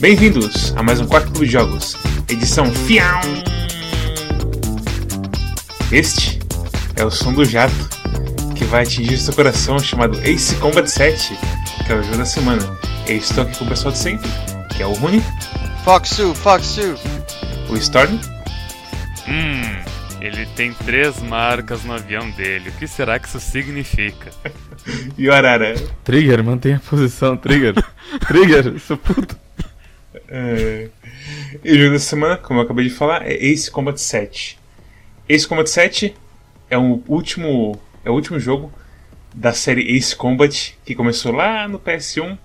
Bem-vindos a mais um Quarto Clube de Jogos, edição Fião. Este é o som do jato que vai atingir seu coração chamado Ace Combat 7, que é o jogo da semana. Eu estou aqui com o pessoal de sempre, que é o Rune, Foxu, Foxu. o Storm Hum, ele tem três marcas no avião dele. O que será que isso significa? e o Arara. Trigger, mantenha a posição, Trigger. Trigger, seu puto. É... E o jogo da semana, como eu acabei de falar, é Ace Combat 7. Ace Combat 7 é o último, é o último jogo da série Ace Combat que começou lá no PS1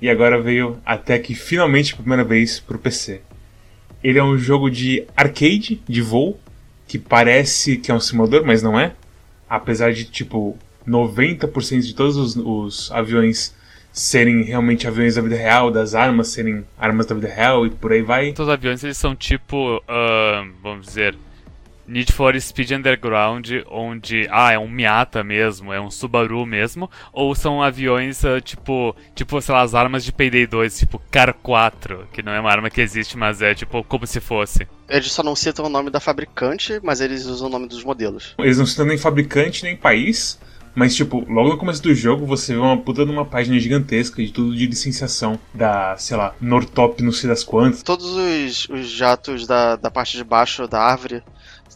e agora veio até aqui finalmente pela primeira vez para o PC. Ele é um jogo de arcade, de voo, que parece que é um simulador, mas não é. Apesar de tipo 90% de todos os, os aviões serem realmente aviões da vida real, das armas serem armas da vida real e por aí vai. Os aviões eles são tipo, ah, vamos dizer, Need for Speed Underground, onde ah é um Miata mesmo, é um Subaru mesmo, ou são aviões ah, tipo, tipo sei lá, as armas de Payday 2, tipo Car 4, que não é uma arma que existe, mas é tipo como se fosse. Eles só não citam o nome da fabricante, mas eles usam o nome dos modelos. Eles não citam nem fabricante nem país, mas tipo, logo no começo do jogo você vê uma puta de uma página gigantesca de tudo de licenciação da, sei lá, Nortop não sei das quantas. Todos os, os jatos da, da parte de baixo da árvore,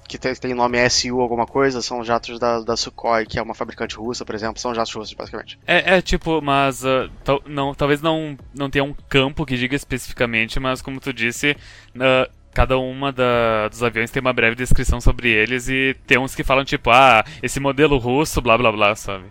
que tem, tem nome SU alguma coisa, são jatos da, da Sukhoi, que é uma fabricante russa, por exemplo. São jatos russos, basicamente. É, é tipo, mas tal- não, talvez não, não tenha um campo que diga especificamente, mas como tu disse, ah, cada uma da- dos aviões tem uma breve descrição sobre eles e tem uns que falam tipo, ah, esse modelo russo, blá blá blá, sabe?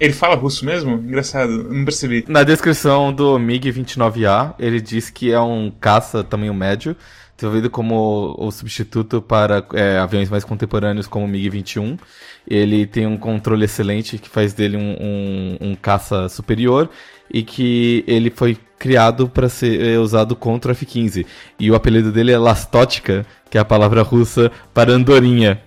Ele fala russo mesmo? Engraçado, não percebi. Na descrição do MiG-29A, ele diz que é um caça tamanho médio, desenvolvido como o substituto para é, aviões mais contemporâneos como o MiG-21. Ele tem um controle excelente que faz dele um, um- um caça superior e que ele foi criado para ser é, usado contra o F-15. E o apelido dele é Lastótica, que é a palavra russa para andorinha.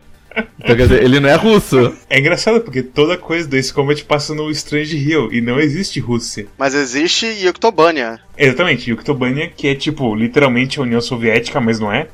Então, quer dizer, ele não é russo. É engraçado porque toda coisa desse combat passa no Strange Hill e não existe Rússia. Mas existe Yuktobania. Exatamente, Yuktobania, que é tipo literalmente a União Soviética, mas não é.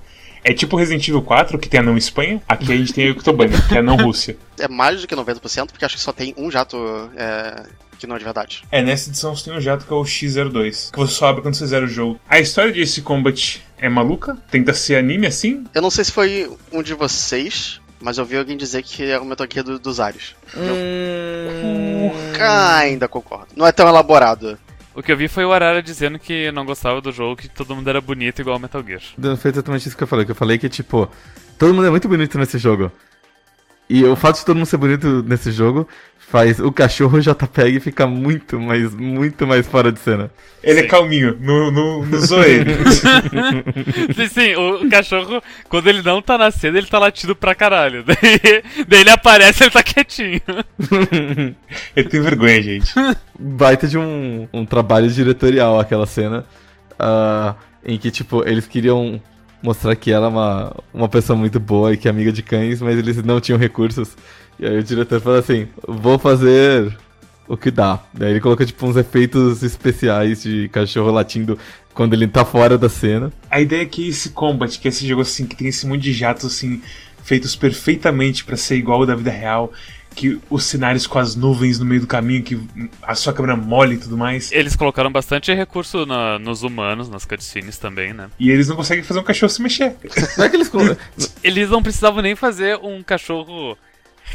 É tipo Resident Evil 4, que tem a não Espanha. Aqui a gente tem a Yuktobania, que é a não Rússia. É mais do que 90%, porque acho que só tem um jato é, que não é de verdade. É, nessa edição você tem um jato que é o X02, que você só abre quando você zera o jogo. A história de Ace Combat é maluca, tenta ser anime assim. Eu não sei se foi um de vocês, mas eu ouvi alguém dizer que é o Metal Gear do, dos Ares. Hum... Ainda concordo. Não é tão elaborado. O que eu vi foi o Arara dizendo que não gostava do jogo, que todo mundo era bonito igual Metal Gear. Foi exatamente isso que eu falei. Que eu falei que, tipo, todo mundo é muito bonito nesse jogo. E o fato de todo mundo ser bonito nesse jogo faz o cachorro JPEG ficar muito, mas muito mais fora de cena. Ele é Sim. calminho, não, não, não zoa ele. sim, sim, o cachorro, quando ele não tá na cena, ele tá latindo pra caralho. Daí, daí ele aparece ele tá quietinho. ele tem vergonha, gente. Baita de um, um trabalho diretorial aquela cena. ah, em que, tipo, eles queriam mostrar que ela é uma, uma pessoa muito boa e que é amiga de cães, mas eles não tinham recursos. E aí o diretor falou assim: vou fazer o que dá. Daí ele colocou, tipo, uns efeitos especiais de cachorro latindo quando ele tá fora da cena. A ideia é que esse combat, que é esse jogo assim, que tem esse monte de jatos assim, feitos perfeitamente pra ser igual ao da vida real, que os cenários com as nuvens no meio do caminho, que a sua câmera mole e tudo mais. Eles colocaram bastante recurso na- nos humanos, nas cutscenes também, né? E eles não conseguem fazer um cachorro se mexer. Não é que eles. Eles não precisavam nem fazer um cachorro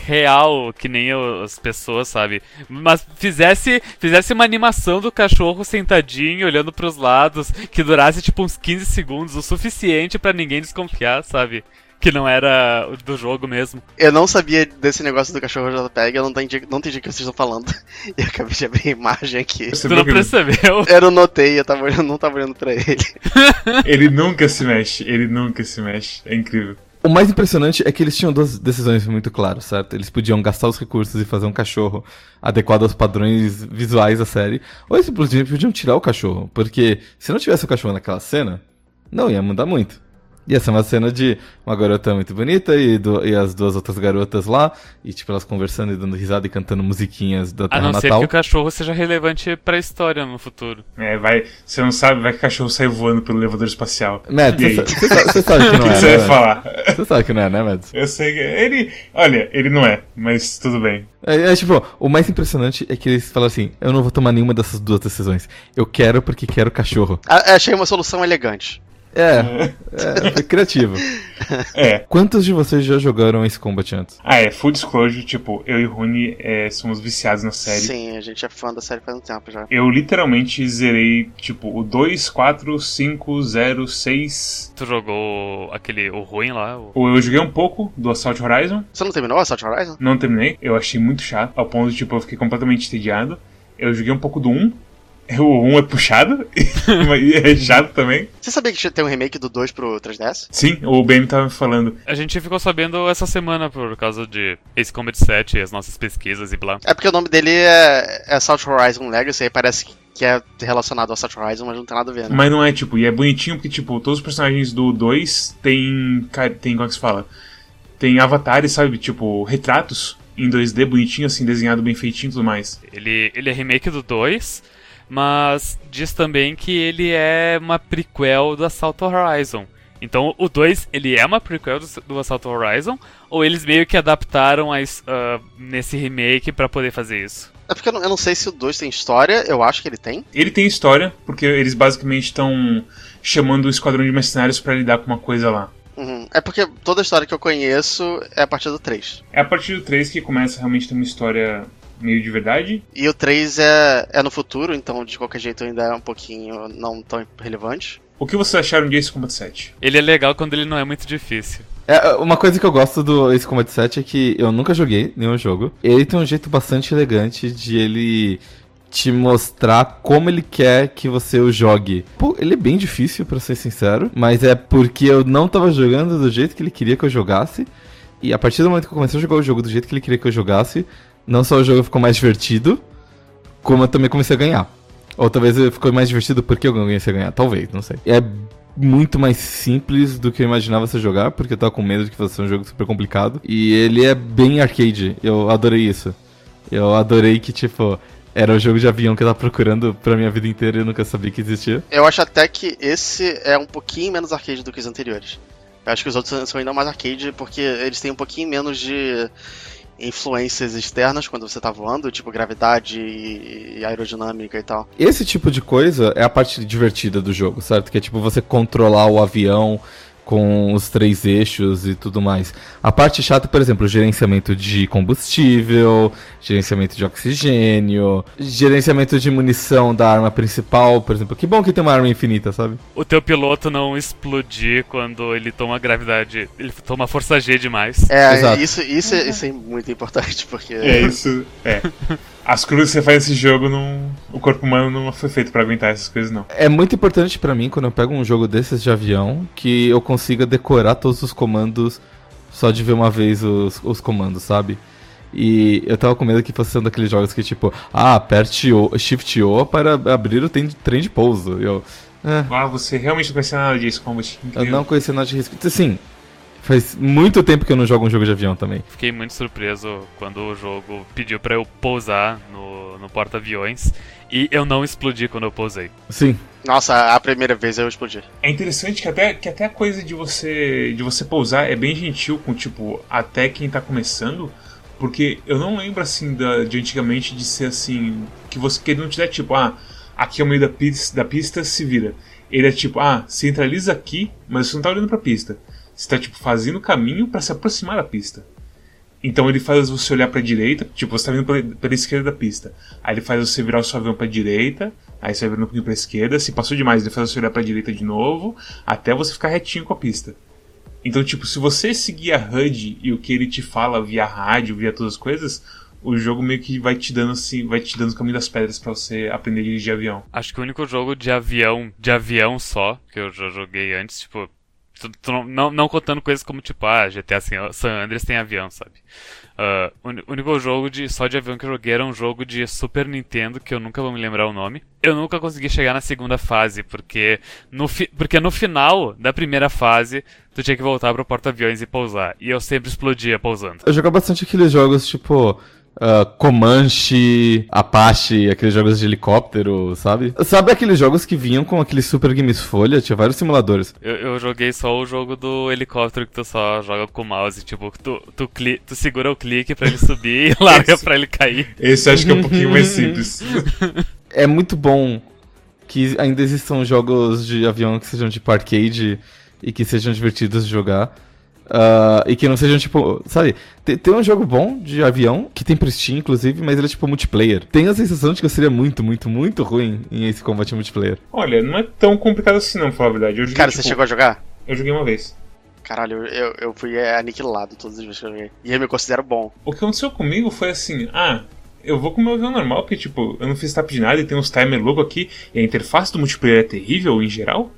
real, que nem as pessoas, sabe? Mas fizesse, fizesse uma animação do cachorro sentadinho, olhando pros lados, que durasse tipo uns 15 segundos, o suficiente pra ninguém desconfiar, sabe? Que não era o do jogo mesmo. Eu não sabia desse negócio do cachorro JPEG, eu não entendi, não entendi o que vocês estão falando. E eu acabei de abrir a imagem aqui. Você Tu não percebeu? Eu não notei, eu, tava, eu não tava olhando pra ele. ele nunca se mexe, ele nunca se mexe. É incrível. O mais impressionante é que eles tinham duas decisões muito claras, certo? Eles podiam gastar os recursos e fazer um cachorro adequado aos padrões visuais da série, ou eles simplesmente podiam tirar o cachorro, porque se não tivesse o cachorro naquela cena, não ia mudar muito. Ia ser uma cena de uma garota muito bonita e, do, e as duas outras garotas lá, e tipo, elas conversando e dando risada e cantando musiquinhas da A Terra não ser Natal. que o cachorro seja relevante pra história no futuro. É, vai. Você não sabe, vai que o cachorro sai voando pelo elevador espacial. Mads, E aí? você sa- você sa- você sabe que O não que é, você né? vai falar? Você sabe que não é, né, Mads? Eu sei que. Ele. Olha, ele não é, mas tudo bem. É, é, tipo, o mais impressionante é que eles falam assim: eu não vou tomar nenhuma dessas duas decisões. Eu quero porque quero cachorro. A- Achei uma solução elegante. É, é, foi criativo. É. Quantos de vocês já jogaram esse Combat antes? Ah, é, full disclosure, tipo, eu e o Rune é, somos viciados na série. Sim, a gente é fã da série faz um tempo já. Eu literalmente zerei, tipo, o 2, 4, 5, 0, 6. Tu jogou aquele, o ruim lá, o... Ou eu joguei um pouco do Assault Horizon, Você não terminou Assault Horizon? não terminei, eu achei muito chato, ao ponto de, tipo, eu fiquei completamente entediado. Eu joguei um pouco do 1, o 1 é puxado, e é chato também. Você sabia que tem um remake do 2 pro 3DS? Sim, o BM tava me falando. A gente ficou sabendo essa semana por causa de Ace Combat 7 e as nossas pesquisas e blá. É porque o nome dele é, é Assault Horizon Legacy, aí parece que é relacionado ao Assault Horizon, mas não tem nada a ver, né? Mas não é, tipo, e é bonitinho porque, tipo, todos os personagens do 2 tem. tem como é que se fala? Tem avatares, sabe? Tipo, retratos em 2D bonitinho, assim, desenhado bem feitinho e tudo mais. Ele, ele é remake do 2, mas diz também que ele é uma prequel do Assault Horizon. Então o 2, ele é uma prequel do, do Assault Horizon, ou eles meio que adaptaram a, ah, nesse remake pra poder fazer isso? É porque eu não, eu não sei se o 2 tem história, eu acho que ele tem. Ele tem história, porque eles basicamente estão chamando o esquadrão de mercenários pra lidar com uma coisa lá. Uhum. É porque toda a história que eu conheço é a partir do 3. É a partir do 3 que começa realmente a ter uma história meio de verdade. E o 3 é, é no futuro, então de qualquer jeito ainda é um pouquinho não tão relevante. O que vocês acharam de Ace Combat 7? Ele é legal quando ele não é muito difícil. É, uma coisa que eu gosto do Ace Combat 7 é que eu nunca joguei nenhum jogo. Ele tem um jeito bastante elegante de ele te mostrar como ele quer que você o jogue. Pô, ele é bem difícil, pra ser sincero, mas é porque eu não tava jogando do jeito que ele queria que eu jogasse. E a partir do momento que eu comecei a jogar o jogo do jeito que ele queria que eu jogasse, não só o jogo ficou mais divertido, como eu também comecei a ganhar. Ou talvez ficou mais divertido porque eu comecei a ganhar, talvez, não sei. É muito mais simples do que eu imaginava você jogar, porque eu tava com medo de que fosse um jogo super complicado. E ele é bem arcade, eu adorei isso. Eu adorei que, tipo, era o jogo de avião que eu tava procurando pra minha vida inteira e eu nunca sabia que existia. Eu acho até que esse é um pouquinho menos arcade do que os anteriores. Eu acho que os outros são ainda mais arcade porque eles têm um pouquinho menos de influências externas quando você tá voando, tipo gravidade e aerodinâmica e tal. Esse tipo de coisa é a parte divertida do jogo, certo? Que é tipo você controlar o avião com os três eixos e tudo mais. A parte chata, por exemplo, o gerenciamento de combustível, gerenciamento de oxigênio, gerenciamento de munição da arma principal, por exemplo. Que bom que tem uma arma infinita, sabe? O teu piloto não explodir quando ele toma gravidade. Ele toma força G demais. É, Exato. isso, isso, é- isso é muito importante porque É isso. É. As cruzes que você faz nesse jogo, não, o corpo humano não foi feito pra aguentar essas coisas, não. É muito importante pra mim, quando eu pego um jogo desses de avião, que eu consiga decorar todos os comandos só de ver uma vez os, os comandos, sabe? E eu tava com medo que fosse um daqueles jogos que, tipo, ah, aperte o Shift O para abrir o trem de, pouso. Eu, é, Ah, você realmente não conhecia nada disso, Combat. eu não conhecia nada de risco. Assim, faz muito tempo que eu não jogo um jogo de avião também. Fiquei muito surpreso quando o jogo pediu pra eu pousar no, no porta-aviões. E eu não explodi quando eu pousei. Sim, Nossa, a primeira vez eu explodi. É interessante que até, que até a coisa de você de você pousar é bem gentil com, tipo, até quem tá começando. Porque eu não lembro, assim, da, de antigamente de ser assim. Que você que ele não te der, tipo, ah, aqui é o meio da pista, da pista, se vira. Ele é tipo, ah, centraliza aqui, mas você não tá olhando pra pista. Você tá, tipo, fazendo o caminho pra se aproximar da pista. Então ele faz você olhar pra direita, tipo, você tá vindo pela, esquerda da pista. Aí ele faz você virar o seu avião pra direita, aí você vai virando um pouquinho pra esquerda, se passou demais, ele faz você olhar pra direita de novo, até você ficar retinho com a pista. Então, tipo, se você seguir a HUD e o que ele te fala via rádio, via todas as coisas, o jogo meio que vai te dando assim, vai te dando o caminho das pedras pra você aprender a dirigir avião. Acho que o único jogo de avião, de avião só, que eu já joguei antes, tipo, não, não, contando coisas como, tipo, ah, GTA San Andreas tem avião, sabe? Ah, o único jogo de, só de avião que eu joguei era um jogo de Super Nintendo, que eu nunca vou me lembrar o nome. Eu nunca consegui chegar na segunda fase, porque no, fi, porque no final da primeira fase, tu tinha que voltar pro porta-aviões e pousar. E eu sempre explodia pousando. Eu jogava bastante aqueles jogos tipo. Ah, Comanche, Apache, aqueles jogos de helicóptero, sabe? Sabe aqueles jogos que vinham com aqueles Super Games Folha? Tinha vários simuladores. Eu, eu joguei só o jogo do helicóptero que tu só joga com o mouse, tipo, tu, tu, cli, tu segura o clique pra ele subir e larga pra ele cair. Esse acho que é um pouquinho mais simples. É muito bom que ainda existam jogos de avião que sejam tipo arcade e que sejam divertidos de jogar. Ah, e que não sejam tipo, sabe? Tem, tem um jogo bom de avião, que tem pro Steam, inclusive, mas ele é tipo multiplayer. Tenho a sensação de que eu seria muito, muito, muito ruim em esse combate multiplayer. Olha, não é tão complicado assim não, pra falar a verdade. Joguei, Cara, tipo, você chegou a jogar? Eu joguei uma vez. Caralho, eu, eu, fui é, aniquilado todas as vezes que eu joguei. E eu me considero bom. O que aconteceu comigo foi assim, ah, eu vou com o meu avião normal, porque tipo, eu não fiz tap de nada e tem uns timer louco aqui, e a interface do multiplayer é terrível em geral.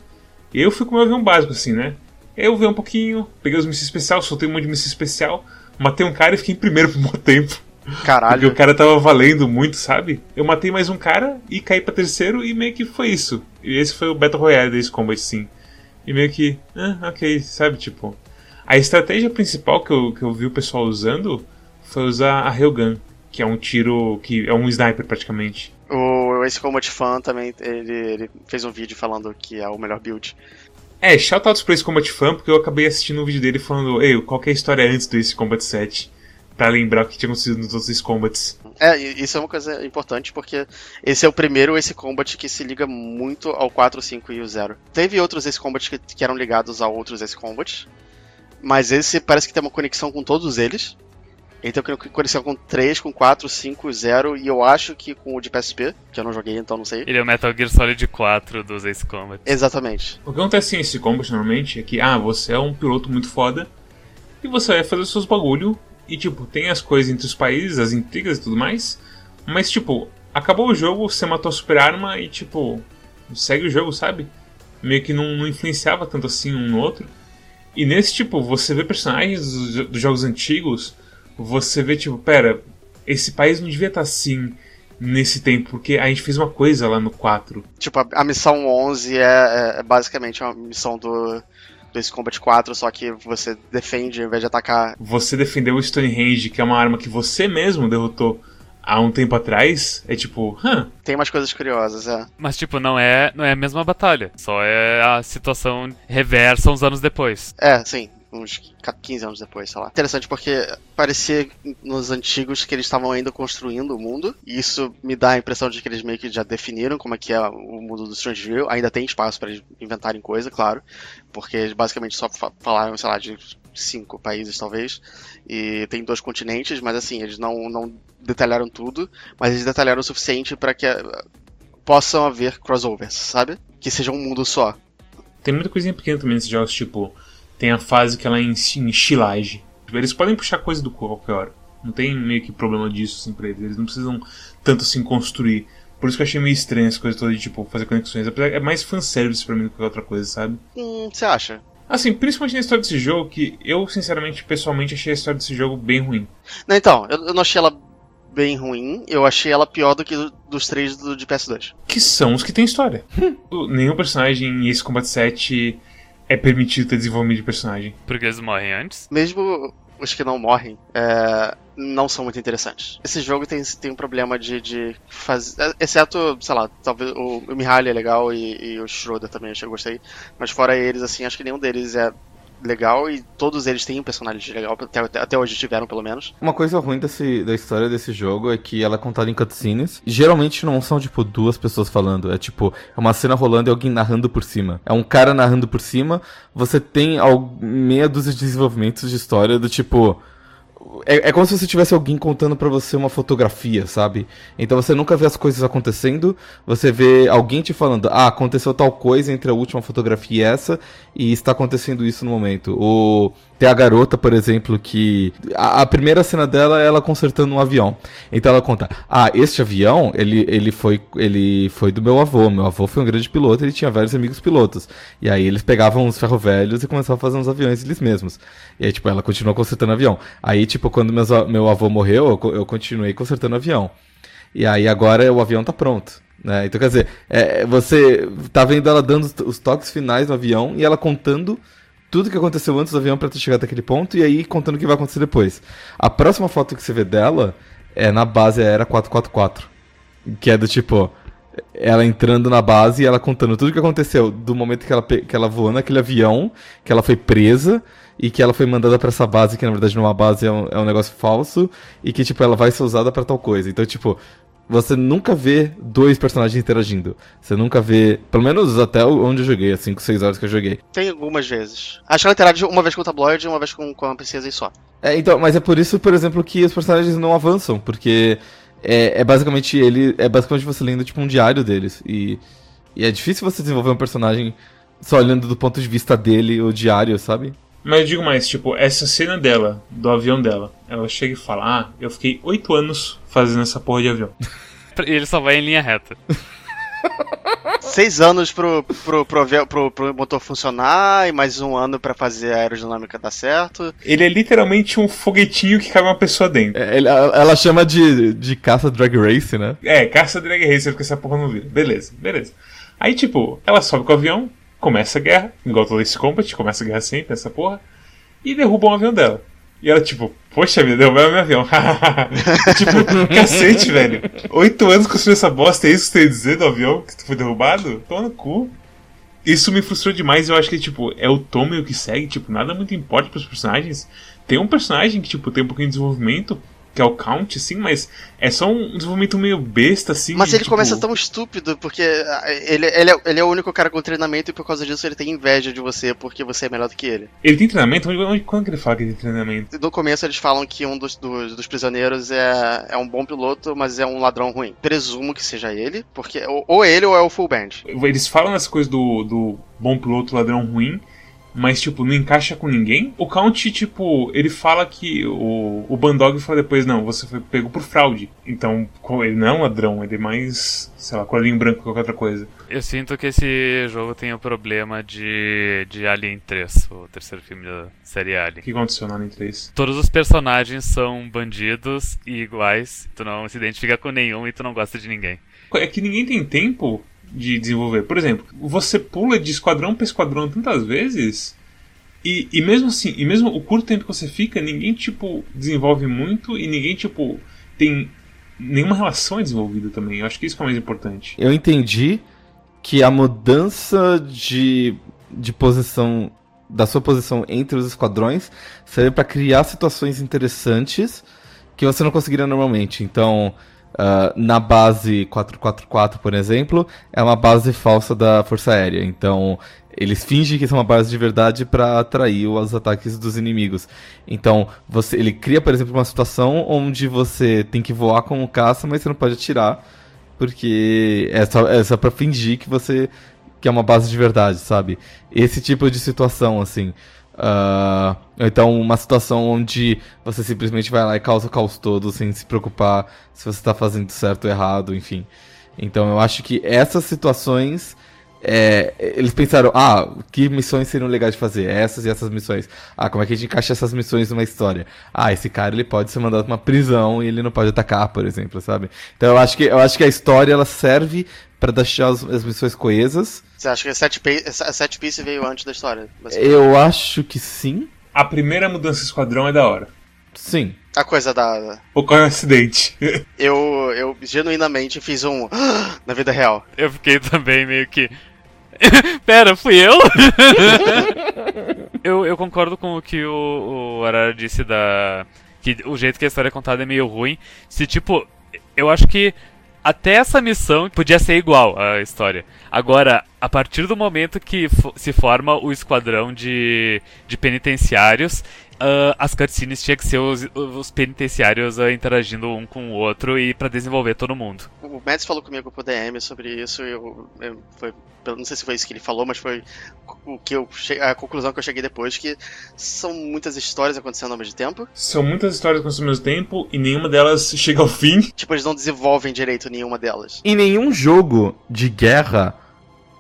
E eu fui com o meu avião básico, assim, né? Eu vi um pouquinho, peguei os mísseis especial, soltei um monte de míssil especial, matei um cara e fiquei em primeiro por um bom tempo. Porque Caralho. o cara tava valendo muito, sabe? Eu matei mais um cara e caí pra terceiro e meio que foi isso. E esse foi o Battle Royale desse combat, sim. E meio que, ah, ok, sabe? Tipo, a estratégia principal que eu, que eu vi o pessoal usando foi usar a Railgun, que é um tiro que é um sniper praticamente. O Ace Combat Fan também, ele, ele fez um vídeo falando que é o melhor build. É, shoutouts pra esse Combat Fan, porque eu acabei assistindo um vídeo dele falando, ei, qual que é a história antes do Ace Combat 7? Pra lembrar o que tinha acontecido nos outros Ace Combats. É, isso é uma coisa importante porque esse é o primeiro Ace Combat que se liga muito ao 4, 5 e o 0. Teve outros Ace Combat que, que eram ligados a outros Ace Combat, mas esse parece que tem uma conexão com todos eles. Ele tem uma conexão com 3, com 4, 5, 0 e eu acho que com o de PSP, que eu não joguei então não sei. Ele é o Metal Gear Solid 4 dos Ace Combat. Exatamente. O que acontece em Ace Combat normalmente é que, ah, você é um piloto muito foda e você vai fazer os seus bagulho e, tipo, tem as coisas entre os países, as intrigas e tudo mais, mas, tipo, acabou o jogo, você matou a super arma e, tipo, segue o jogo, sabe? Meio que não, não influenciava tanto assim um no outro. E nesse, tipo, você vê personagens dos, dos jogos antigos, você vê, tipo, pera, esse país não devia estar assim nesse tempo, porque a gente fez uma coisa lá no 4. Tipo, a, a missão 11 é, é- é basicamente uma missão do, do Ace Combat 4, só que você defende ao invés de atacar. Você defendeu o Stonehenge, que é uma arma que você mesmo derrotou há um tempo atrás, é tipo, hã, Tem umas coisas curiosas, é. Mas, tipo, não é, não é a mesma batalha. Só é a situação reversa uns anos depois. É, sim. Uns 15 anos depois, sei lá. Interessante porque parecia nos antigos que eles estavam ainda construindo o mundo. E isso me dá a impressão de que eles meio que já definiram como é que é o mundo do Strangeville. Ainda tem espaço para eles inventarem coisa, claro. Porque eles basicamente só fa- falaram, sei lá, de cinco países talvez. E tem dois continentes, mas assim, eles não, não detalharam tudo. Mas eles detalharam o suficiente para que eh, possam haver crossovers, sabe? Que seja um mundo só. tem muita coisinha pequena também nesses jogos, tipo, tem a fase que ela é em, em. Tipo, eles podem puxar coisa do cu a qualquer hora. Não tem meio que problema disso, assim, pra eles. Eles não precisam tanto assim construir. Por isso que eu achei meio estranho essa coisa toda de, tipo, fazer conexões. É mais fanservice pra mim do que outra coisa, sabe? Hum, você acha? Assim, principalmente na história desse jogo, que eu, sinceramente, pessoalmente, achei a história desse jogo bem ruim. Não, então, eu, eu não achei ela bem ruim, eu achei ela pior do que do- dos três do, de PS2. Que são os que têm história. O- Nenhum personagem em Ace Combat 7 é permitido ter desenvolvimento de personagem. Porque eles morrem antes. Mesmo os que não morrem, é, não são muito interessantes. Esse jogo tem, tem um problema de, de fazer. Exceto, sei lá, talvez o, o Mihaly é legal e, e o Schroeder também, acho que eu gostei. Mas fora eles, assim, acho que nenhum deles é legal e todos eles têm um personagem legal, até, até, hoje tiveram, pelo menos. Uma coisa ruim desse, da história desse jogo é que ela é contada em cutscenes. Geralmente não são, tipo, duas pessoas falando. É tipo, é uma cena rolando e alguém narrando por cima. É um cara narrando por cima. Você tem meia dúzia de desenvolvimentos de história do tipo. É, é como se você tivesse alguém contando pra você uma fotografia, sabe? Então você nunca vê as coisas acontecendo, você vê alguém te falando, ah, aconteceu tal coisa entre a última fotografia e essa, e está acontecendo isso no momento. O tem a garota, por exemplo, que. A, a, primeira cena dela é ela consertando um avião. Então ela conta: Ah, este avião, ele, ele, foi, ele foi do meu avô. Meu avô foi um grande piloto, ele tinha vários amigos pilotos. E aí eles pegavam os ferro velhos e começavam a fazer uns aviões eles mesmos. E aí, tipo, ela continuou consertando avião. Aí, tipo, quando meus, meu avô morreu, eu, eu continuei consertando avião. E aí agora o avião tá pronto. Né? Então, quer dizer, é, você tá vendo ela dando os toques finais no avião e ela contando tudo que aconteceu antes do avião para ter chegado até aquele ponto e aí contando o que vai acontecer depois. A próxima foto que você vê dela é na base Era 444. Que é do tipo, ela entrando na base e ela contando tudo o que aconteceu do momento que ela, que ela voou naquele avião, que ela foi presa e que ela foi mandada para essa base, que na verdade não é uma base, é um, é um negócio falso, e que, tipo, ela vai ser usada para tal coisa. Então, tipo, você nunca vê dois personagens interagindo. Você nunca vê, pelo menos até onde eu joguei, as 5, 6 horas que eu joguei. Tem algumas vezes. Acho que ela interage uma vez com o tabloide e uma vez com, com a princesa e só. É, então, mas é por isso, por exemplo, que os personagens não avançam, porque é, é basicamente ele. É basicamente você lendo tipo um diário deles. E, e é difícil você desenvolver um personagem só olhando do ponto de vista dele, o diário, sabe? Mas eu digo mais, tipo, essa cena dela, do avião dela, ela chega e fala: Ah, eu fiquei oito anos fazendo essa porra de avião. E ele só vai em linha reta. Seis anos pro, pro, pro, pro, pro motor funcionar e mais um ano para fazer a aerodinâmica dar certo. Ele é literalmente um foguetinho que cabe uma pessoa dentro. É, ela chama de, de caça drag race, né? É, caça drag race, porque essa porra não vira. Beleza, beleza. Aí, tipo, ela sobe com o avião, começa a guerra, igual todo esse combat, começa a guerra sempre, essa porra, e derruba o avião dela. E ela, tipo, poxa vida, derrubaram meu avião. tipo, cacete, velho. Oito anos construindo essa bosta, é isso que você ia dizer do avião que foi derrubado? Toma no cu. Isso me frustrou demais, eu acho que, tipo, é o tom meio que segue, tipo, nada muito importa pros personagens. Tem um personagem que, tipo, tem um pouquinho de desenvolvimento, que é o Count, assim, mas é só um desenvolvimento meio besta, assim. Mas ele tipo... começa tão estúpido, porque ah, ele, ele, é, ele é o único cara com treinamento e por causa disso ele tem inveja de você, porque você é melhor do que ele. Ele tem treinamento? Onde, quando que ele fala que ele tem treinamento? No começo eles falam que um dos, dos, dos, prisioneiros é, é um bom piloto, mas é um ladrão ruim. Presumo que seja ele, porque ou, ou ele ou é o full band. Eles falam essa coisa do, do bom piloto, ladrão ruim, mas, tipo, não encaixa com ninguém. O Count, tipo, ele fala que o, o Bandog fala depois, não, você foi pego por fraude. Então, ele não é um ladrão, ele é mais, sei lá, colinho branco que qualquer outra coisa. Eu sinto que esse jogo tem o um problema de, de Alien 3, o terceiro filme da série Alien. O que aconteceu no Alien 3? Todos os personagens são bandidos e iguais, tu não se identifica com nenhum e tu não gosta de ninguém. É que ninguém tem tempo de desenvolver. Por exemplo, você pula de esquadrão para esquadrão tantas vezes e, e mesmo assim, e mesmo o curto tempo que você fica, ninguém tipo desenvolve muito e ninguém tipo tem nenhuma relação desenvolvida também. Eu acho que isso é mais importante. Eu entendi que a mudança de, de posição da sua posição entre os esquadrões serve para criar situações interessantes que você não conseguiria normalmente. Então, Uh, na base 444, por exemplo, é uma base falsa da Força Aérea. Então, eles fingem que isso é uma base de verdade para atrair os ataques dos inimigos. Então, você, ele cria, por exemplo, uma situação onde você tem que voar com o caça, mas você não pode atirar, porque é só, é só fingir que você que é uma base de verdade, sabe? Esse tipo de situação, assim. Uh, então, uma situação onde você simplesmente vai lá e causa o caos todo sem se preocupar se você está fazendo certo ou errado, enfim. Então, eu acho que essas situações. É, eles pensaram, ah, que missões seriam legais de fazer? Essas e essas missões. Ah, como é que a gente encaixa essas missões numa história? Ah, esse cara ele pode ser mandado pra uma prisão e ele não pode atacar, por exemplo, sabe? Então eu acho que, eu acho que a história ela serve para deixar as, as, missões coesas. Você acha que a set, piece, a set piece veio antes da história? Eu acho que sim. A primeira mudança de esquadrão é da hora. Sim. A coisa da. Ocorre um acidente. eu, eu genuinamente fiz um. na vida real. Eu fiquei também meio que. Pera, fui eu? eu? Eu concordo com o que o, o Arara disse da. Que o jeito que a história é contada é meio ruim. Se, tipo, eu acho que até essa missão podia ser igual a história. Agora, a partir do momento que se forma o esquadrão de, de penitenciários, uh, as cutscenes tinha que ser os, os penitenciários uh, interagindo um com o outro e para desenvolver todo mundo. O Mads falou comigo pro DM sobre isso e eu, eu, foi, não sei se foi isso que ele falou, mas foi o que eu a conclusão que eu cheguei depois que são muitas histórias acontecendo ao mesmo tempo. São muitas histórias acontecendo ao mesmo tempo e nenhuma delas chega ao fim. Tipo, eles não desenvolvem direito nenhuma delas. Em nenhum jogo de guerra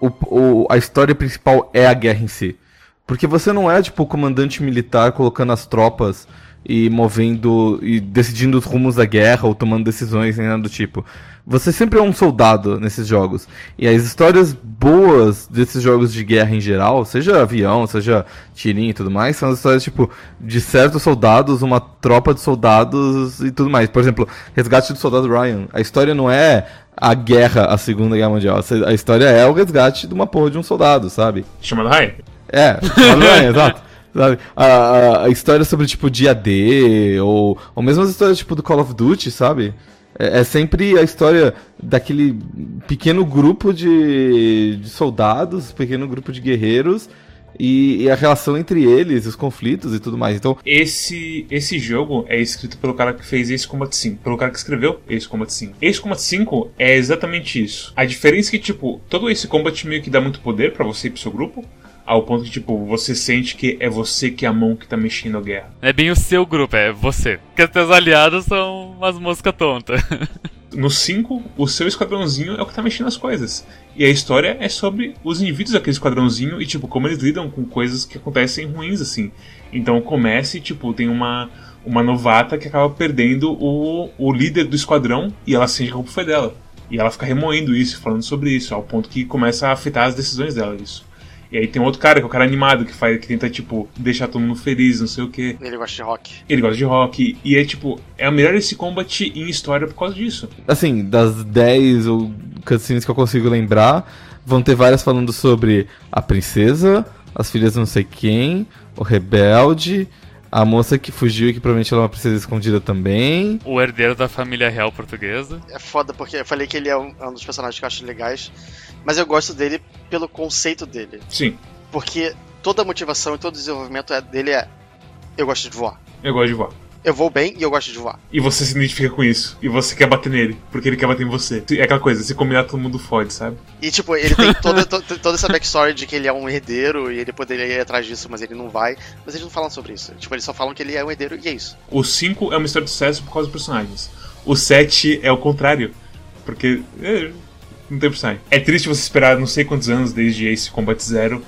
o, o, a história principal é a guerra em si. Porque você não é, tipo, o comandante militar colocando as tropas e movendo e decidindo os rumos da guerra ou tomando decisões nem nada do tipo. Você sempre é um soldado nesses jogos. E as histórias boas desses jogos de guerra em geral, seja avião, seja tirinho e tudo mais, são as histórias tipo de certos soldados, uma tropa de soldados e tudo mais. Por exemplo, Resgate do Soldado Ryan. A história não é a guerra, a Segunda Guerra Mundial. A história é o resgate de uma porra de um soldado, sabe? Chamado Ryan? É, Ryan, exato. A, a, a, história sobre, tipo, dia D, ou, ou mesmo as histórias, tipo, do Call of Duty, sabe? É, é sempre a história daquele pequeno grupo de, de soldados, pequeno grupo de guerreiros, e, e, a relação entre eles, os conflitos e tudo mais. Então, esse esse jogo é escrito pelo cara que fez Ace Combat 5, pelo cara que escreveu Ace Combat 5. Ace Combat 5 é exatamente isso. A diferença é que tipo, todo esse combat meio que dá muito poder para você e pro seu grupo, ao ponto que, tipo, você sente que é você que é a mão que tá mexendo a guerra. É bem o seu grupo, é você. Porque os teus aliados são umas moscas tontas. No 5, o seu esquadrãozinho é o que tá mexendo as coisas. E a história é sobre os indivíduos daquele esquadrãozinho e, tipo, como eles lidam com coisas que acontecem ruins, assim. Então começa e, tipo, tem uma, uma novata que acaba perdendo o, o líder do esquadrão e ela sente que a culpa foi dela. E ela fica remoendo isso, falando sobre isso, ao ponto que começa a afetar as decisões dela, isso. E aí tem outro cara, que é o cara animado, que faz que tenta, tipo, deixar todo mundo feliz, não sei o quê. Ele gosta de rock. Ele gosta de rock. E é tipo, é o melhor esse combat em história por causa disso. Assim, das 10 ou cutscenes que eu consigo lembrar, vão ter várias falando sobre a princesa, as filhas de não sei quem, o rebelde. A moça que fugiu e que provavelmente ela é uma princesa escondida também. O herdeiro da família real portuguesa. É foda porque eu falei que ele é um, é um dos personagens que eu acho legais mas eu gosto dele pelo conceito dele. Sim. Porque toda a motivação e todo o desenvolvimento é, dele é: eu gosto de voar. Eu gosto de voar. Eu vou bem e eu gosto de voar. E você se identifica com isso. E você quer bater nele, porque ele quer bater em você. É aquela coisa, se combinar todo mundo fode, sabe? E tipo, ele tem toda, toda essa backstory de que ele é um herdeiro e ele poderia ir atrás disso, mas ele não vai. Mas eles não falam sobre isso. Tipo, eles só falam que ele é um herdeiro e é isso. O 5 é uma história de sucesso por causa dos personagens. O 7 é o contrário. Porque. É, não tem personagem. É triste você esperar não sei quantos anos desde Ace Combat Zero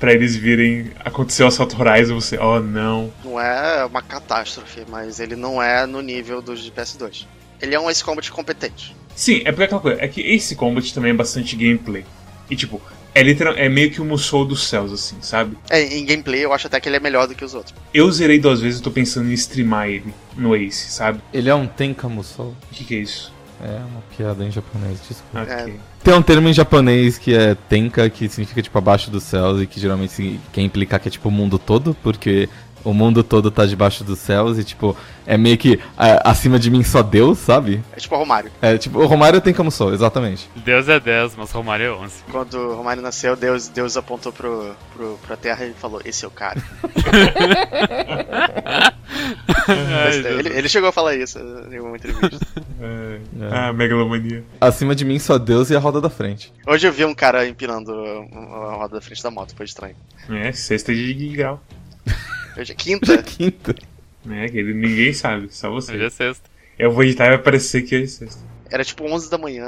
para eles virem acontecer o Assault Horizon você, oh não. Não é uma catástrofe, mas ele não é no nível dos de PS2. Ele é um Ace Combat competente. Sim, é porque aquela coisa, é que Ace Combat também é bastante gameplay. E tipo, é, literal, é meio que o Musou dos céus, assim, sabe? É, em gameplay eu acho até que ele é melhor do que os outros. Eu zerei duas vezes e tô pensando em streamar ele no Ace, sabe? Ele é um Tenka Musou? O que, que é isso? É uma piada em japonês, desculpa. Okay. É. Tem um termo em japonês que é tenka, que significa tipo abaixo dos céus e que geralmente quer implicar que é tipo o mundo todo, porque o mundo todo tá debaixo dos céus e, tipo, é meio que acima de mim só Deus, sabe? É tipo o Romário. É, tipo, o Romário tem como sou, exatamente. Deus é 10, mas Romário é 11. Quando o Romário nasceu, Deus, Deus apontou pro, pro, pra terra e falou: Esse é o cara. ele, ele, chegou a falar isso em alguma entrevista. É, é. Ah, megalomania. Acima de mim só Deus e a roda da frente. Hoje eu vi um cara empinando a roda da frente da moto, foi estranho. É, sexta de grau. Hoje é quinta? quinta. É, que ninguém sabe, só você. Hoje é sexta. Eu vou editar e vai parecer que é sexta. Era tipo 11 da manhã.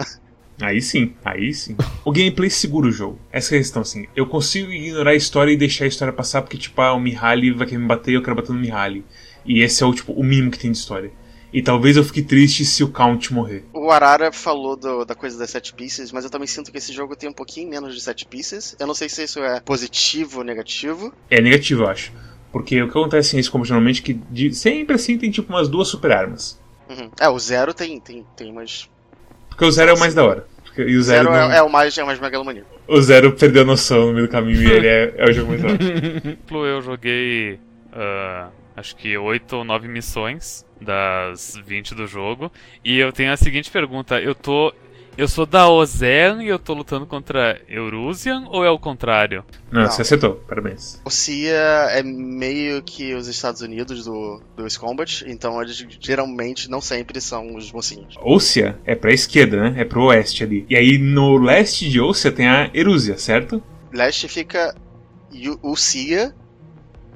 Aí sim, aí sim. O gameplay segura o jogo. Essa é a questão, assim. Eu consigo ignorar a história e deixar a história passar porque, tipo, ah, o Mihaly vai querer me bater e eu quero bater no Mihaly. E esse é o, tipo, o mínimo que tem de história. E talvez eu fique triste se o Count morrer. O Arara falou do, da coisa das set pieces, mas eu também sinto que esse jogo tem um pouquinho menos de set pieces. Eu não sei se isso é positivo ou negativo. É negativo, eu acho. Porque o que acontece em Ace Combat normalmente é que de, sempre assim tem tipo umas duas super armas. Uhum. É, o Zero tem, tem, tem umas. Porque o Zero é o mais da hora. Porque, e o Zero, zero não... é, é, o mais, é o mais megalomaníaco. O Zero perdeu a noção no meio do caminho e ele é, é o jogo mais da hora. Eu joguei. Uh, acho que 8 ou 9 missões das 20 do jogo. E eu tenho a seguinte pergunta: eu tô Eu sou da Ozean e eu tô lutando contra Eurusian ou é o contrário? Não, Não. você acertou, parabéns. O CIA é meio que os Estados Unidos do, do Combat, então eles geralmente não sempre são os mocinhos. Ócia é pra esquerda, né? É pro oeste ali. E aí no leste de Ócia tem a Erúsia, certo? Leste fica o CIA,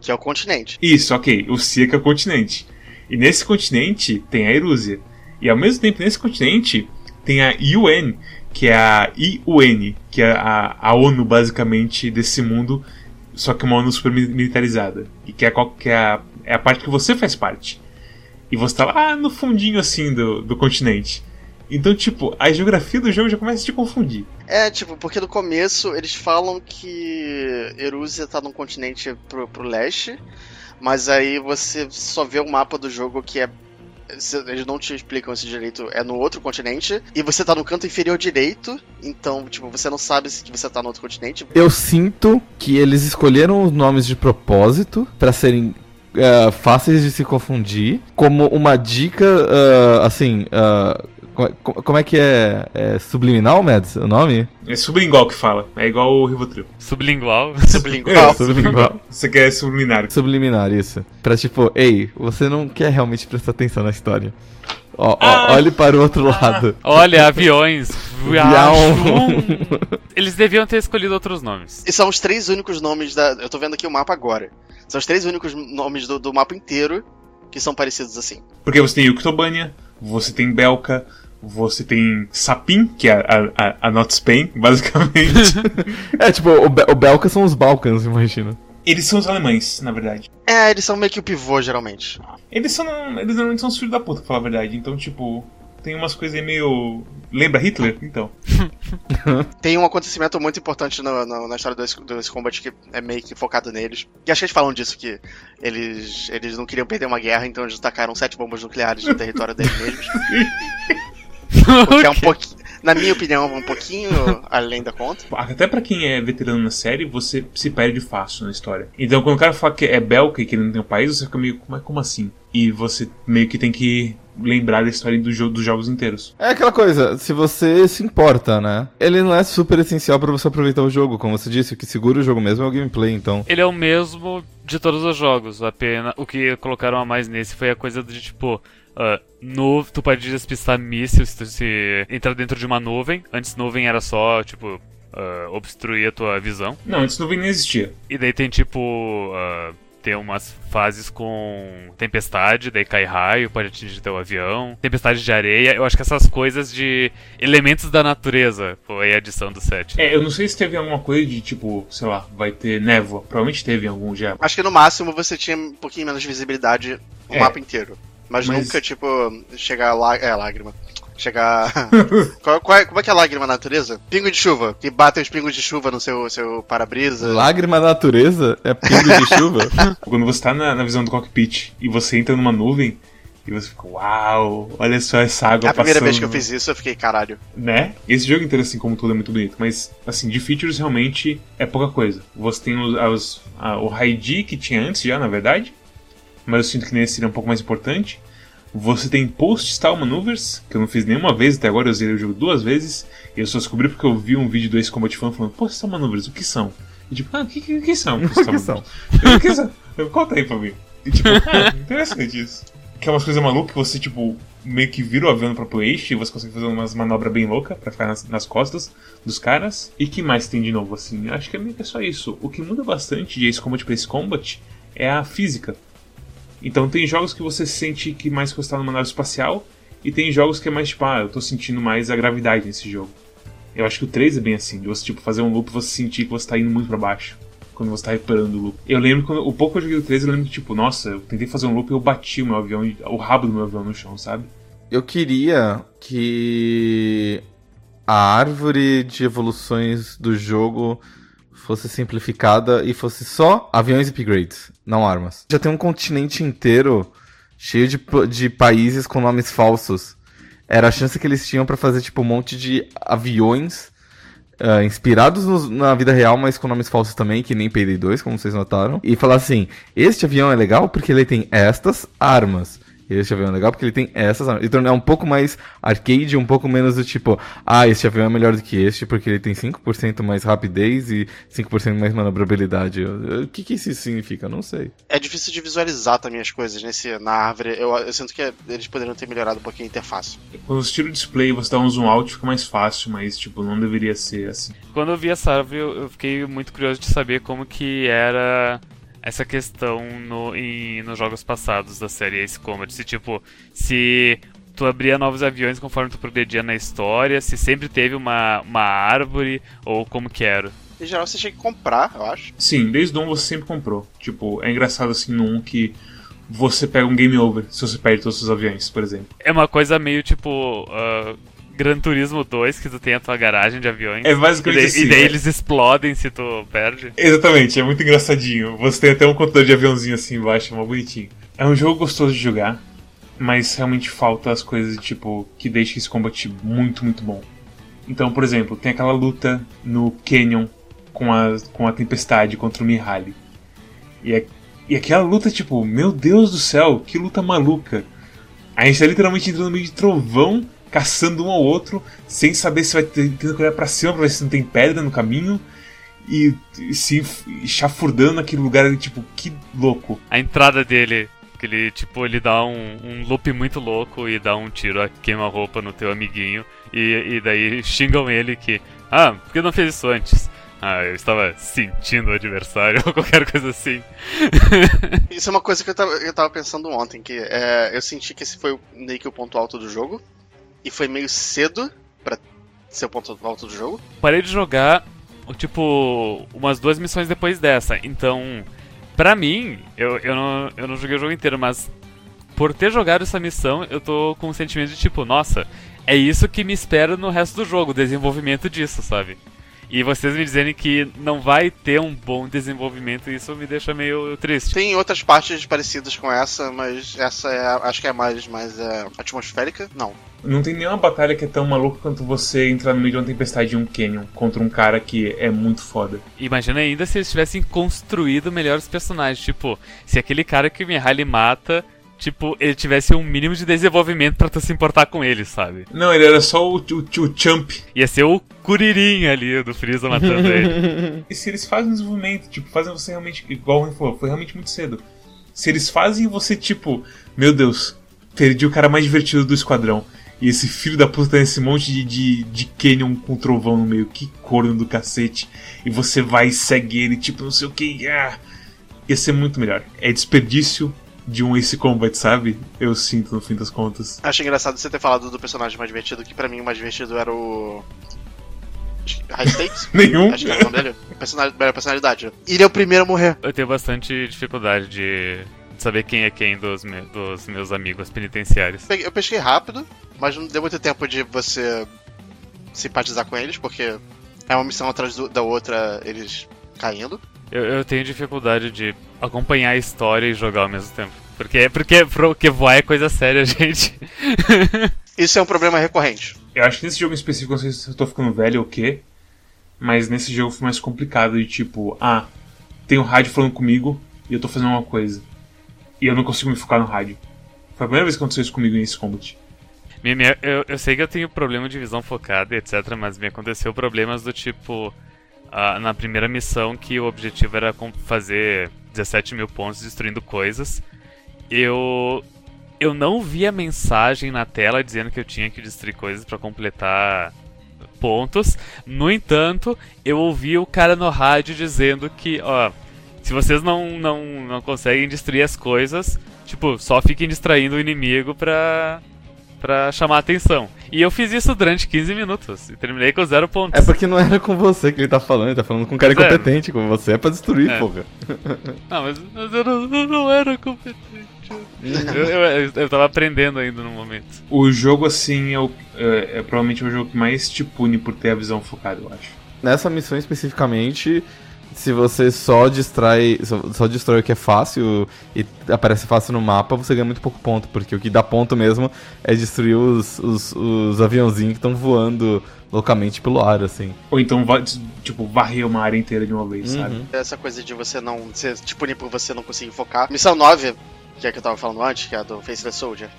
que é o continente. Isso, ok. O Cia que é o continente. E nesse continente tem a Erúsia. E ao mesmo tempo, nesse continente, tem a UN, que é a IUN, que é a, a ONU, basicamente, desse mundo, só que uma ONU super mi- militarizada. E que é, qual- que é, a, é a parte que você faz parte. E você tá lá no fundinho, assim, do, do continente. Então, tipo, a geografia do jogo já começa a te confundir. É, tipo, porque no começo eles falam que Erúsia tá num continente pro, pro leste, mas aí você só vê o mapa do jogo que é. Eles não te explicam esse direito, é no outro continente, e você tá no canto inferior direito, então, tipo, você não sabe se você tá no outro continente. Eu sinto que eles escolheram os nomes de propósito pra serem eh, fáceis de se confundir, como uma dica, ah, assim, ah, co- co- como é que é? é subliminal, Mads, o nome? É sublingual que fala. É igual o Rivotril. Sublingual. Sublingual. Subliminal. Você quer subliminar. Subliminar, isso. Pra tipo, ei, você não quer realmente prestar atenção na história. Ó, ó, Ah. olhe para o outro lado. Olha, aviões. Eles deviam ter escolhido outros nomes. E são os três únicos nomes da. Eu tô vendo aqui o mapa agora. São os três únicos nomes do, do mapa inteiro que são parecidos assim. Porque você tem Yuktobania, você tem Belka, você tem Sapin, que é a, a, a Not Spain, basicamente. É, tipo, o, Be- o Belka são os Balcãs, imagina. Eles são os alemães, na verdade. É, eles são meio que o pivô, geralmente. Eles são. Eles normalmente são os filhos da puta, pra falar a verdade. Então, tipo, tem umas coisas aí meio. Lembra Hitler? Então. Tem um acontecimento muito importante no- no- na história do Ace, do Ace Combat que é meio que focado neles. E acho que eles falam disso, que eles, eles não queriam perder uma guerra, então eles tacaram sete bombas nucleares no território deles mesmos. Porque é um pouquinho. Na minha opinião, é um pouquinho além da conta. Até pra quem é veterano na série, você se perde fácil na história. Então, quando o cara fala que é Belka e que ele não tem um país, você fica meio. Como, como assim? E você meio que tem que lembrar da história do jogo, dos jogos inteiros. É aquela coisa, se você se importa, né? Ele não é super essencial pra você aproveitar o jogo, como você disse, o que segura o jogo mesmo é o gameplay, então. Ele é o mesmo de todos os jogos. Apenas o que colocaram a mais nesse foi a coisa de tipo. Nu- tu pode despistar mísseis se tu se entrar dentro de uma nuvem. Antes nuvem era só, tipo, ah, obstruir a tua visão. Não, antes não nem existia. E daí tem tipo. ah, tem umas fases com tempestade, daí cai raio, pode atingir teu avião. Tempestade de areia. Eu acho que essas coisas de elementos da natureza foi a adição do set. É, eu não sei se teve alguma coisa de tipo, sei lá, vai ter névoa. Provavelmente teve em algum já. Acho que no máximo você tinha um pouquinho menos de visibilidade no É. mapa inteiro. Mas, Mas- nunca, tipo, chegar lá. É, lágrima. Chegar. qual, qual é, como é que é lágrima na natureza? Pingo de chuva. Que batem os pingos de chuva no seu, seu para-brisa. Lágrima da natureza é pingo de chuva. Quando você tá na, na visão do cockpit e você entra numa nuvem e você fica, uau, olha só essa água É a primeira vez passando", que eu fiz isso, eu fiquei, caralho. Né? Esse jogo inteiro, assim como todo, é muito bonito. Mas, assim, de features realmente é pouca coisa. Você tem os, os- a- o Raid que tinha antes já, na verdade. Mas eu sinto que nesse seria um pouco mais importante. Você tem Post-Style Maneuvers, que eu não fiz nenhuma vez até agora, eu zerei o jogo duas vezes. E eu só descobri porque eu vi um vídeo do Ace Combat Fan falando, Post-Style Maneuvers, o que são? E tipo, ah, o que, que, que são? O que Post-Style são? Maneuvers? Eu, O que são? Conta aí pra mim. E tipo, ah, interessante isso. Que é umas coisas malucas que você, tipo, meio que vira o avião no próprio eixo e você consegue fazer umas manobras bem loucas pra ficar nas, nas costas dos caras. E que mais tem de novo, assim? Acho que é meio que é só isso. O que muda bastante de Ace Combat pra Ace Combat é a física. Então tem jogos que você sente que mais que você tá numa nave espacial, e tem jogos que é mais tipo, ah, eu tô sentindo mais a gravidade nesse jogo. Eu acho que o 3 é bem assim, de você tipo, fazer um loop e você sentir que você tá indo muito pra baixo. Quando você tá reparando o loop. Eu lembro quando. O pouco que eu joguei o 3, eu lembro que, tipo, nossa, eu tentei fazer um loop e eu bati o meu avião, o rabo do meu avião no chão, sabe? Eu queria que a árvore de evoluções do jogo fosse simplificada e fosse só aviões e upgrades, não armas. Já tem um continente inteiro cheio de, de países com nomes falsos. Era a chance que eles tinham pra fazer tipo um monte de aviões ah, inspirados nos- na vida real, mas com nomes falsos também, que nem Payday 2, como vocês notaram. E falar assim: este avião é legal porque ele tem estas armas. Esse avião é legal porque ele tem essas armas. Então é um pouco mais arcade, um pouco menos do tipo, ah, esse avião é melhor do que este porque ele tem 5% mais rapidez e 5% mais manobrabilidade. O que, que isso significa? Não sei. É difícil de visualizar também as coisas nesse, na árvore. Eu, eu sinto que eles poderiam ter melhorado um pouquinho a interface. Quando você tira o display você dá um zoom out, fica mais fácil, mas tipo, não deveria ser assim. Quando eu vi essa árvore, eu fiquei muito curioso de saber como que era essa questão no, em, nos jogos passados da série Ace Combat. Se, tipo, se tu abria novos aviões conforme tu progredia na história, se sempre teve uma, uma árvore, ou como que era. Em geral, você tinha que comprar, eu acho. Sim, desde o 1 você sempre comprou. Tipo, é engraçado assim no 1 que você pega um game over se você perde todos os seus aviões, por exemplo. É uma coisa meio tipo. Uh, Gran Turismo 2, que tu tem a tua garagem de aviões. É basicamente e daí, assim. E daí é. eles explodem se tu perde. Exatamente, é muito engraçadinho. Você tem até um contador de aviãozinho assim embaixo, é mó bonitinho. É um jogo gostoso de jogar, mas realmente falta as coisas tipo que deixam esse combate muito, muito bom. Então, por exemplo, tem aquela luta no Canyon com a, com a tempestade contra o Mihaly. E, é, e aquela luta, tipo, meu Deus do céu, que luta maluca. A gente tá literalmente entrando no meio de trovão, caçando um ao outro, sem saber se vai que olhar pra cima pra ver se não tem pedra no caminho. E, e se chafurdando naquele lugar ali, tipo, que louco. A entrada dele, que ele, tipo, ele dá um, um loop muito louco e dá um tiro a queima-roupa no teu amiguinho. E, e daí xingam ele que, ah, por que não fez isso antes? Ah, eu estava sentindo o adversário ou qualquer coisa assim. Isso é uma coisa que eu tava, eu tava pensando ontem, que é, eu senti que esse foi meio que o ponto alto do jogo. E foi meio cedo pra ser o ponto alto do jogo. Parei de jogar, tipo, umas duas missões depois dessa. Então, pra mim, eu, eu, não, eu não joguei o jogo inteiro, mas por ter jogado essa missão, eu tô com um sentimento de tipo, nossa, é isso que me espera no resto do jogo, desenvolvimento disso, sabe? E vocês me dizerem que não vai ter um bom desenvolvimento, isso me deixa meio triste. Tem outras partes parecidas com essa, mas essa é, acho que é mais, mais é, atmosférica. Não. Não tem nenhuma batalha que é tão maluca quanto você entrar no meio de uma tempestade de um canyon contra um cara que é muito foda. Imagina ainda se eles tivessem construído melhores personagens. Tipo, se aquele cara que o Mihaly mata, tipo, ele tivesse um mínimo de desenvolvimento pra tu se importar com ele, sabe? Não, ele era só o, o, o Champ. Ia ser o Kuririn ali do Freeza matando ele. E se eles fazem desenvolvimento, tipo, fazem você realmente, igual o Ren falou, foi realmente muito cedo. Se eles fazem você, tipo, meu Deus, perdi o cara mais divertido do esquadrão. E esse filho da puta tá nesse monte de, de, de canyon com trovão no meio, que corno do cacete. E você vai e segue ele, tipo, não sei o que. Ah, ia ser muito melhor. É desperdício de um Ace Combat, sabe? Eu sinto no fim das contas. Acho engraçado você ter falado do personagem mais divertido, que pra mim o mais divertido era o. High Stakes? Nenhum. Acho que era o nome dele. Melhor personalidade. Ele é o primeiro a morrer. Eu tenho bastante dificuldade de saber quem é quem dos, me- dos meus amigos penitenciários. Eu pesquei rápido, mas não deu muito tempo de você simpatizar com eles, porque é uma missão atrás do- da outra, eles caindo. Eu, eu tenho dificuldade de acompanhar a história e jogar ao mesmo tempo. Porque, porque, porque voar é coisa séria, gente. Isso é um problema recorrente. Eu acho que nesse jogo em específico, não sei se eu tô ficando velho ou o quê, mas nesse jogo foi mais complicado de tipo, ah, tem um rádio falando comigo e eu tô fazendo uma coisa. E eu não consigo me focar no rádio. Foi a primeira vez que aconteceu isso comigo nesse combat. Eu, eu sei que eu tenho problema de visão focada e etc, mas me aconteceu problemas do tipo. Na primeira missão, que o objetivo era fazer 17 mil pontos destruindo coisas. Eu. Eu não vi a mensagem na tela dizendo que eu tinha que destruir coisas pra completar pontos. No entanto, eu ouvi o cara no rádio dizendo que, ó, se vocês não, não, não conseguem destruir as coisas, tipo, só fiquem distraindo o inimigo pra, pra chamar atenção. E eu fiz isso durante 15 minutos e terminei com zero pontos. É porque não era com você que ele tá falando, ele tá falando com um cara é. incompetente, com você é pra destruir, É. porra. Não, mas, mas eu, não, eu não era competente. eu, eu, eu, eu tava aprendendo ainda no momento. O jogo, assim, é, o- é- é provavelmente o jogo que mais te pune por ter a visão focada, eu acho. Nessa missão especificamente, se você só distrai, só, só destrói o que é fácil e aparece fácil no mapa, você ganha muito pouco ponto, porque o que dá ponto mesmo é destruir os, os, os aviãozinhos que estão voando loucamente pelo ar, assim. Ou então, tipo, varrer uma área inteira de uma vez, sabe? Uhum. Essa coisa de você não. Você te punir por você não conseguir focar. Missão 9, que é a que eu tava falando antes, que é a do Faceless Soldier,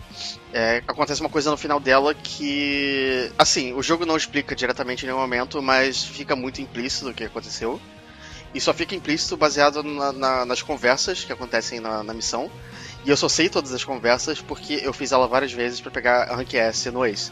é, acontece uma coisa no final dela que. Assim, o jogo não explica diretamente em nenhum momento, mas fica muito implícito o que aconteceu. E só fica implícito baseado na, na, nas conversas que acontecem na, na, missão. E eu só sei todas as conversas porque eu fiz ela várias vezes para pegar a Rank S no Ace.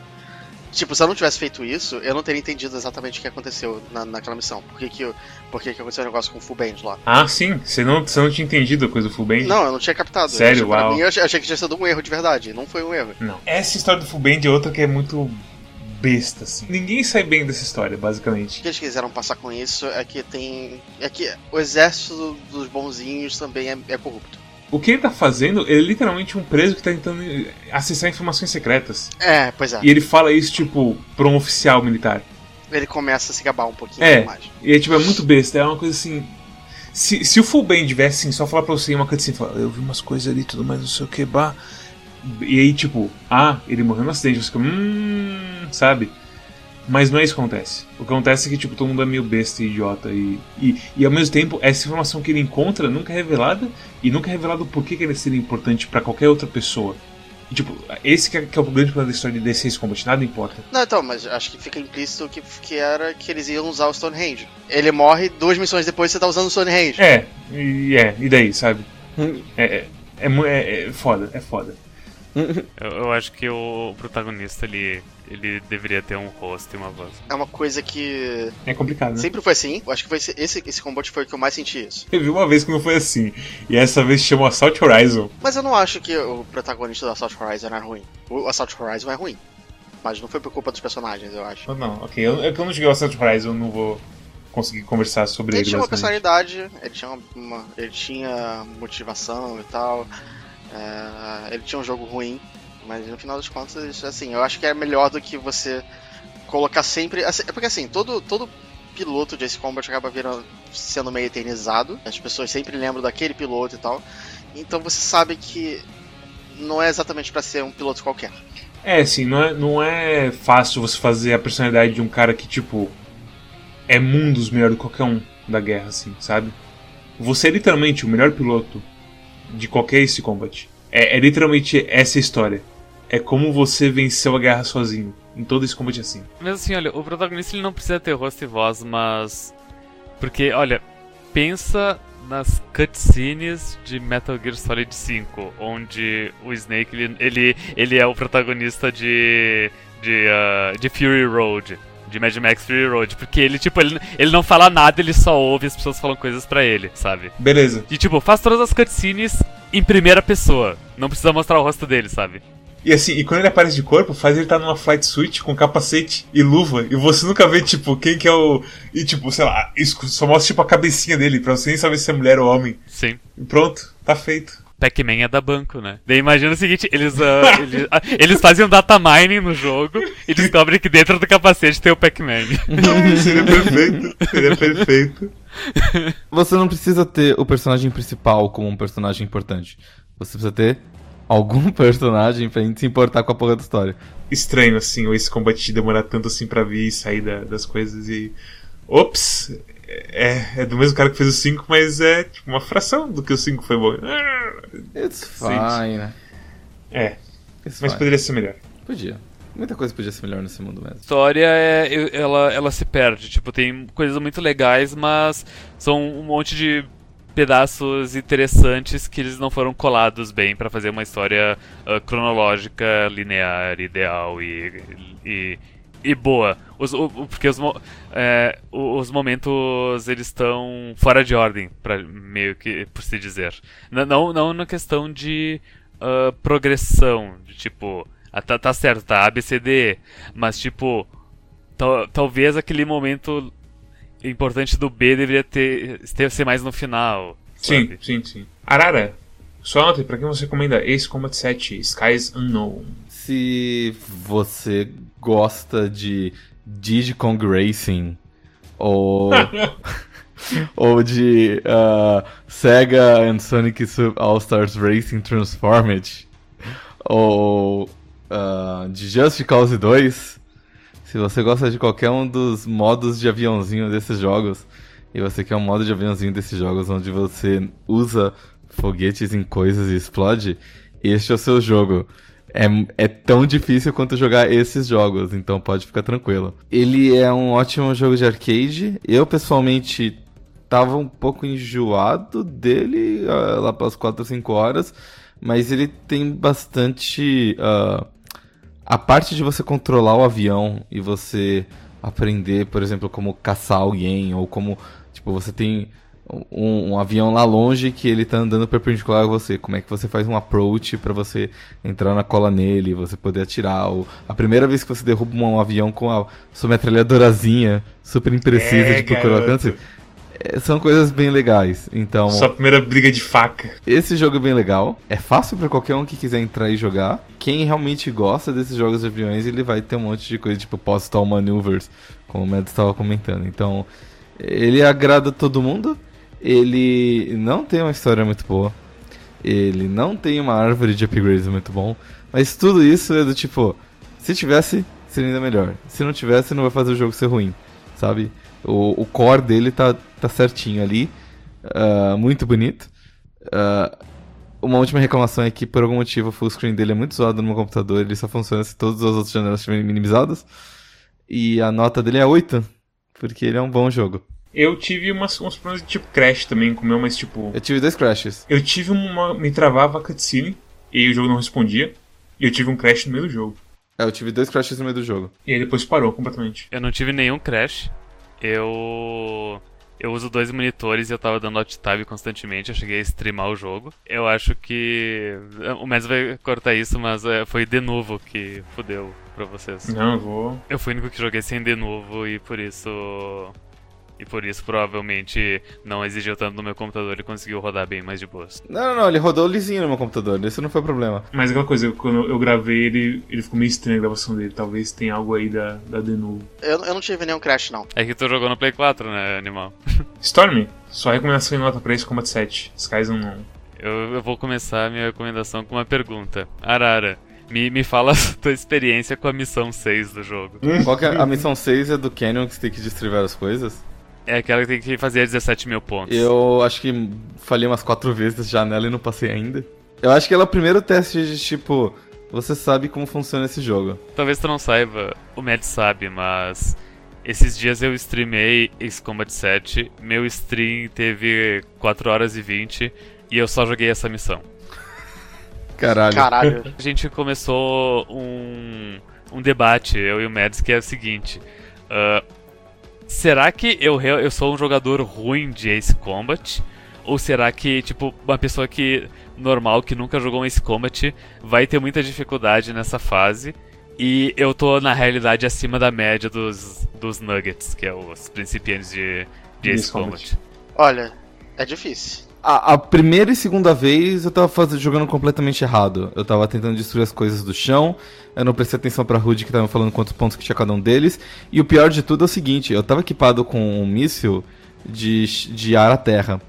Tipo, se eu não tivesse feito isso, eu não teria entendido exatamente o que aconteceu na, naquela missão. Por que, que, por que, que aconteceu o um negócio com o Full Band lá. Ah, sim. Você não, você não tinha entendido a coisa do Full Band? Não, eu não tinha captado. Sério? Eu, Uau. Pra mim, eu achei que tinha sido um erro de verdade. Não foi um erro. Não. Essa história do Full Band é outra que é muito besta, assim. Ninguém sai bem dessa história, basicamente. O que eles quiseram passar com isso é que tem. É que o exército dos bonzinhos também é, é corrupto. O que ele tá fazendo, ele é literalmente um preso que tá tentando acessar informações secretas. É, pois é. E ele fala isso, tipo, pra um oficial militar. Ele começa a se gabar um pouquinho é, mais. E é, tipo, é muito besta. É uma coisa assim. Se, se o Full Band tivesse assim, só falar pra você uma cutscene, falar, eu vi umas coisas ali tudo mais, não sei o que, bah. E aí, tipo, ah, ele morreu no acidente, você fica, hum, sabe? Mas não é isso que acontece. O que acontece é que, tipo, todo mundo é meio besta e idiota. E, e, e ao mesmo tempo, essa informação que ele encontra nunca é revelada. E nunca é revelado o porquê que ele seria importante para qualquer outra pessoa. E, tipo, esse que é, que é, o grande problema da história de DC Combat, nada importa. Não, então, mas acho que fica implícito que, que era que eles iam usar o Stonehenge. Ele morre, duas missões depois você tá usando o Stonehenge. É, e, é, e daí, sabe? é, é, é, é, é foda, é foda. Eu, eu, acho que o protagonista ele, ele deveria ter um rosto e uma voz. É uma coisa que. É complicado, né? Sempre foi assim. Eu acho que foi esse, esse, esse combate foi o que eu mais senti isso. Eu vi uma vez que não foi assim. E essa vez chamou Assault Horizon. Mas eu não acho que o protagonista do Assault Horizon era ruim. O Assault Horizon é ruim. Mas não foi por culpa dos personagens, eu acho. Não, não ok. Eu, eu não joguei o Assault Horizon, eu não vou conseguir conversar sobre ele. Ele tinha uma personalidade, ele tinha, uma, ele tinha motivação e tal. É, ele tinha um jogo ruim, mas no final das contas, assim, eu acho que é melhor do que você colocar sempre. Assim, é porque assim, todo, todo piloto de Ace Combat acaba virando, sendo meio eternizado. As pessoas sempre lembram daquele piloto e tal. Então você sabe que não é exatamente para ser um piloto qualquer. É, assim, não é, não é fácil você fazer a personalidade de um cara que, tipo, é mundos melhor do que qualquer um da guerra, assim, sabe? Você é literalmente o melhor piloto de qualquer Ace Combat. É, é literalmente essa história. É como você venceu a guerra sozinho. Em todo esse combate assim. Mas assim, olha, o protagonista ele não precisa ter rosto e voz, mas. Porque, olha, pensa nas cutscenes de Metal Gear Solid 5, onde o Snake ele, ele, ele é o protagonista de. de, uh, de Fury Road. De Mad Max Fury Road. Porque ele, tipo, ele, ele não fala nada, ele só ouve as pessoas falam coisas para ele, sabe? Beleza. E tipo, faz todas as cutscenes em primeira pessoa. Não precisa mostrar o rosto dele, sabe? E assim, e quando ele aparece de corpo, faz ele estar tá numa flight suit com capacete e luva. E você nunca vê, tipo, quem que é o. E tipo, sei lá, só mostra tipo a cabecinha dele, pra você nem saber se é mulher ou homem. Sim. E pronto, tá feito. Pac-Man é da banco, né? Daí imagina o seguinte, eles, uh, eles, uh, eles fazem um data mining no jogo e descobrem que dentro do capacete tem o Pac-Man. seria perfeito, seria perfeito. Você não precisa ter o personagem principal como um personagem importante. Você precisa ter algum personagem pra gente se importar com a porra da história. Estranho, assim, esse combate demorar tanto assim pra vir e sair da, das coisas e. Ops! É, é do mesmo cara que fez o 5, mas é tipo, uma fração do que o 5 foi bom. It's fine. É. It's mas fine. poderia ser melhor. Podia. Muita coisa podia ser melhor nesse mundo mesmo. A história é, ela, ela se perde. Tipo, tem coisas muito legais, mas são um monte de pedaços interessantes que eles não foram colados bem para fazer uma história uh, cronológica, linear, ideal e, e, e boa. Os, o, porque os, é, os momentos eles estão fora de ordem, pra, meio que por se dizer. Não, não na questão de uh, progressão, de tipo, ah, tá, tá certo, tá ABCD, mas tipo, tal, talvez aquele momento importante do B deveria ter, ter ser mais no final. Sim, sabe? sim, sim. Arara, só nota, pra quem você recomenda Ace Combat 7, Skies Unknown? Se você gosta de Diddy Kong Racing ou ou de uh, Sega and Sonic All Stars Racing Transformed ou uh, de Just Cause 2 se você gosta de qualquer um dos modos de aviãozinho desses jogos e você quer um modo de aviãozinho desses jogos onde você usa foguetes em coisas e explode, este é o seu jogo. É, é tão difícil quanto jogar esses jogos, então pode ficar tranquilo. Ele é um ótimo jogo de arcade. Eu, pessoalmente, tava um pouco enjoado dele uh, lá pelas 4 ou 5 horas, mas ele tem bastante. Uh, a parte de você controlar o avião e você aprender, por exemplo, como caçar alguém, ou como. Tipo, você tem um, um, avião lá longe que ele tá andando perpendicular a você. Como é que você faz um approach para você entrar na cola nele, você poder atirar. Ou a primeira vez que você derruba um avião com a sua metralhadorazinha super imprecisa é, de procurar alcance. É, são coisas bem legais, então... Sua primeira briga de faca. Esse jogo é bem legal, é fácil para qualquer um que quiser entrar e jogar. Quem realmente gosta desses jogos de aviões, ele vai ter um monte de coisa, tipo Postal Maneuvers, como o Mads estava comentando. Então, ele agrada todo mundo, ele não tem uma história muito boa, ele não tem uma árvore de upgrades muito bom, mas tudo isso é do tipo, se tivesse, seria ainda melhor. Se não tivesse, não vai fazer o jogo ser ruim, sabe? O, o core dele tá, tá certinho ali. Uh, muito bonito. Uh, uma última reclamação é que, por algum motivo, o full screen dele é muito zoado no meu computador. Ele só funciona se todas as outras janelas estiverem minimizadas. E a nota dele é 8, porque ele é um bom jogo. Eu tive umas, uns problemas de tipo crash também com o meu, mas tipo. Eu tive dois crashes. Eu tive uma. Me travava a cutscene e o jogo não respondia. E eu tive um crash no meio do jogo. É, eu tive dois crashes no meio do jogo. E aí depois parou completamente. Eu não tive nenhum crash. Eu. Eu uso dois monitores e eu tava dando alt tab constantemente, eu cheguei a streamar o jogo. Eu acho que. O Mads vai cortar isso, mas é, foi de novo que fudeu pra vocês. Não, eu vou. Eu fui o único que joguei sem de novo e por isso e por isso provavelmente não exigiu tanto no meu computador e conseguiu rodar bem mais de boas. Não, não, não, ele rodou lisinho no meu computador, isso não foi problema. Mas aquela coisa, quando eu gravei ele, ele ficou meio estranho a gravação dele. Talvez tenha algo aí da, da Denuvo. Eu, eu não tive nenhum crash, não. É que tu jogou no Play 4, né, animal? Storm, sua recomendação em nota pra esse Combat 7. Skies não. Eu, eu vou começar a minha recomendação com uma pergunta. Arara, me, me fala a tua experiência com a missão 6 do jogo. Qual que é? A missão 6 é do Canyon que você tem que destruir várias coisas? É aquela que tem que fazer 17 mil pontos. Eu acho que falhei umas quatro vezes já nela e não passei ainda. Eu acho que ela é o primeiro teste de tipo, você sabe como funciona esse jogo. Talvez tu não saiba, o Matt sabe, mas esses dias eu streamei Ace Combat 7, meu stream teve 4 horas e 20 e eu só joguei essa missão. Caralho. Caralho. A gente começou um, um debate, eu e o Mads, que é o seguinte. Uh, será que eu, eu sou um jogador ruim de Ace Combat? Ou será que, tipo, uma pessoa que normal, que nunca jogou um Ace Combat, vai ter muita dificuldade nessa fase? E eu tô, na realidade, acima da média dos, dos Nuggets, que é os principiantes de, de Ace, Combat. Olha, é difícil. A, a, primeira e segunda vez eu tava fazendo, jogando completamente errado. Eu tava tentando destruir as coisas do chão, eu não prestei atenção pra Rude que tava falando quantos pontos que tinha cada um deles. E o pior de tudo é o seguinte, eu tava equipado com um míssil de, de ar à terra.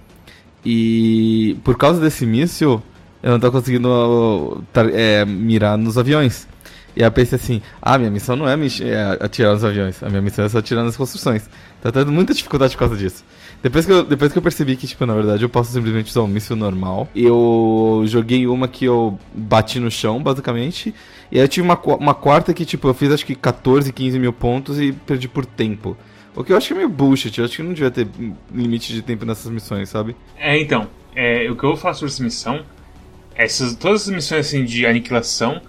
E por causa desse míssil, eu não tava conseguindo é, mirar nos aviões. E aí eu pensei assim, ah, minha missão não é, é atirar nos aviões, a minha missão é só atirar nas construções. Tá tendo muita dificuldade por causa disso. Depois que, eu, depois que eu percebi que, tipo, na verdade eu posso simplesmente usar um míssil normal, eu joguei uma que eu bati no chão, basicamente. E aí eu tive uma, uma quarta que, tipo, eu fiz acho que 14, 15 mil pontos e perdi por tempo. O que eu acho que é meio bullshit, eu acho que não devia ter limite de tempo nessas missões, sabe? É, então, é, o que eu falar sobre essa missão, essas, todas as missões assim de aniquilação,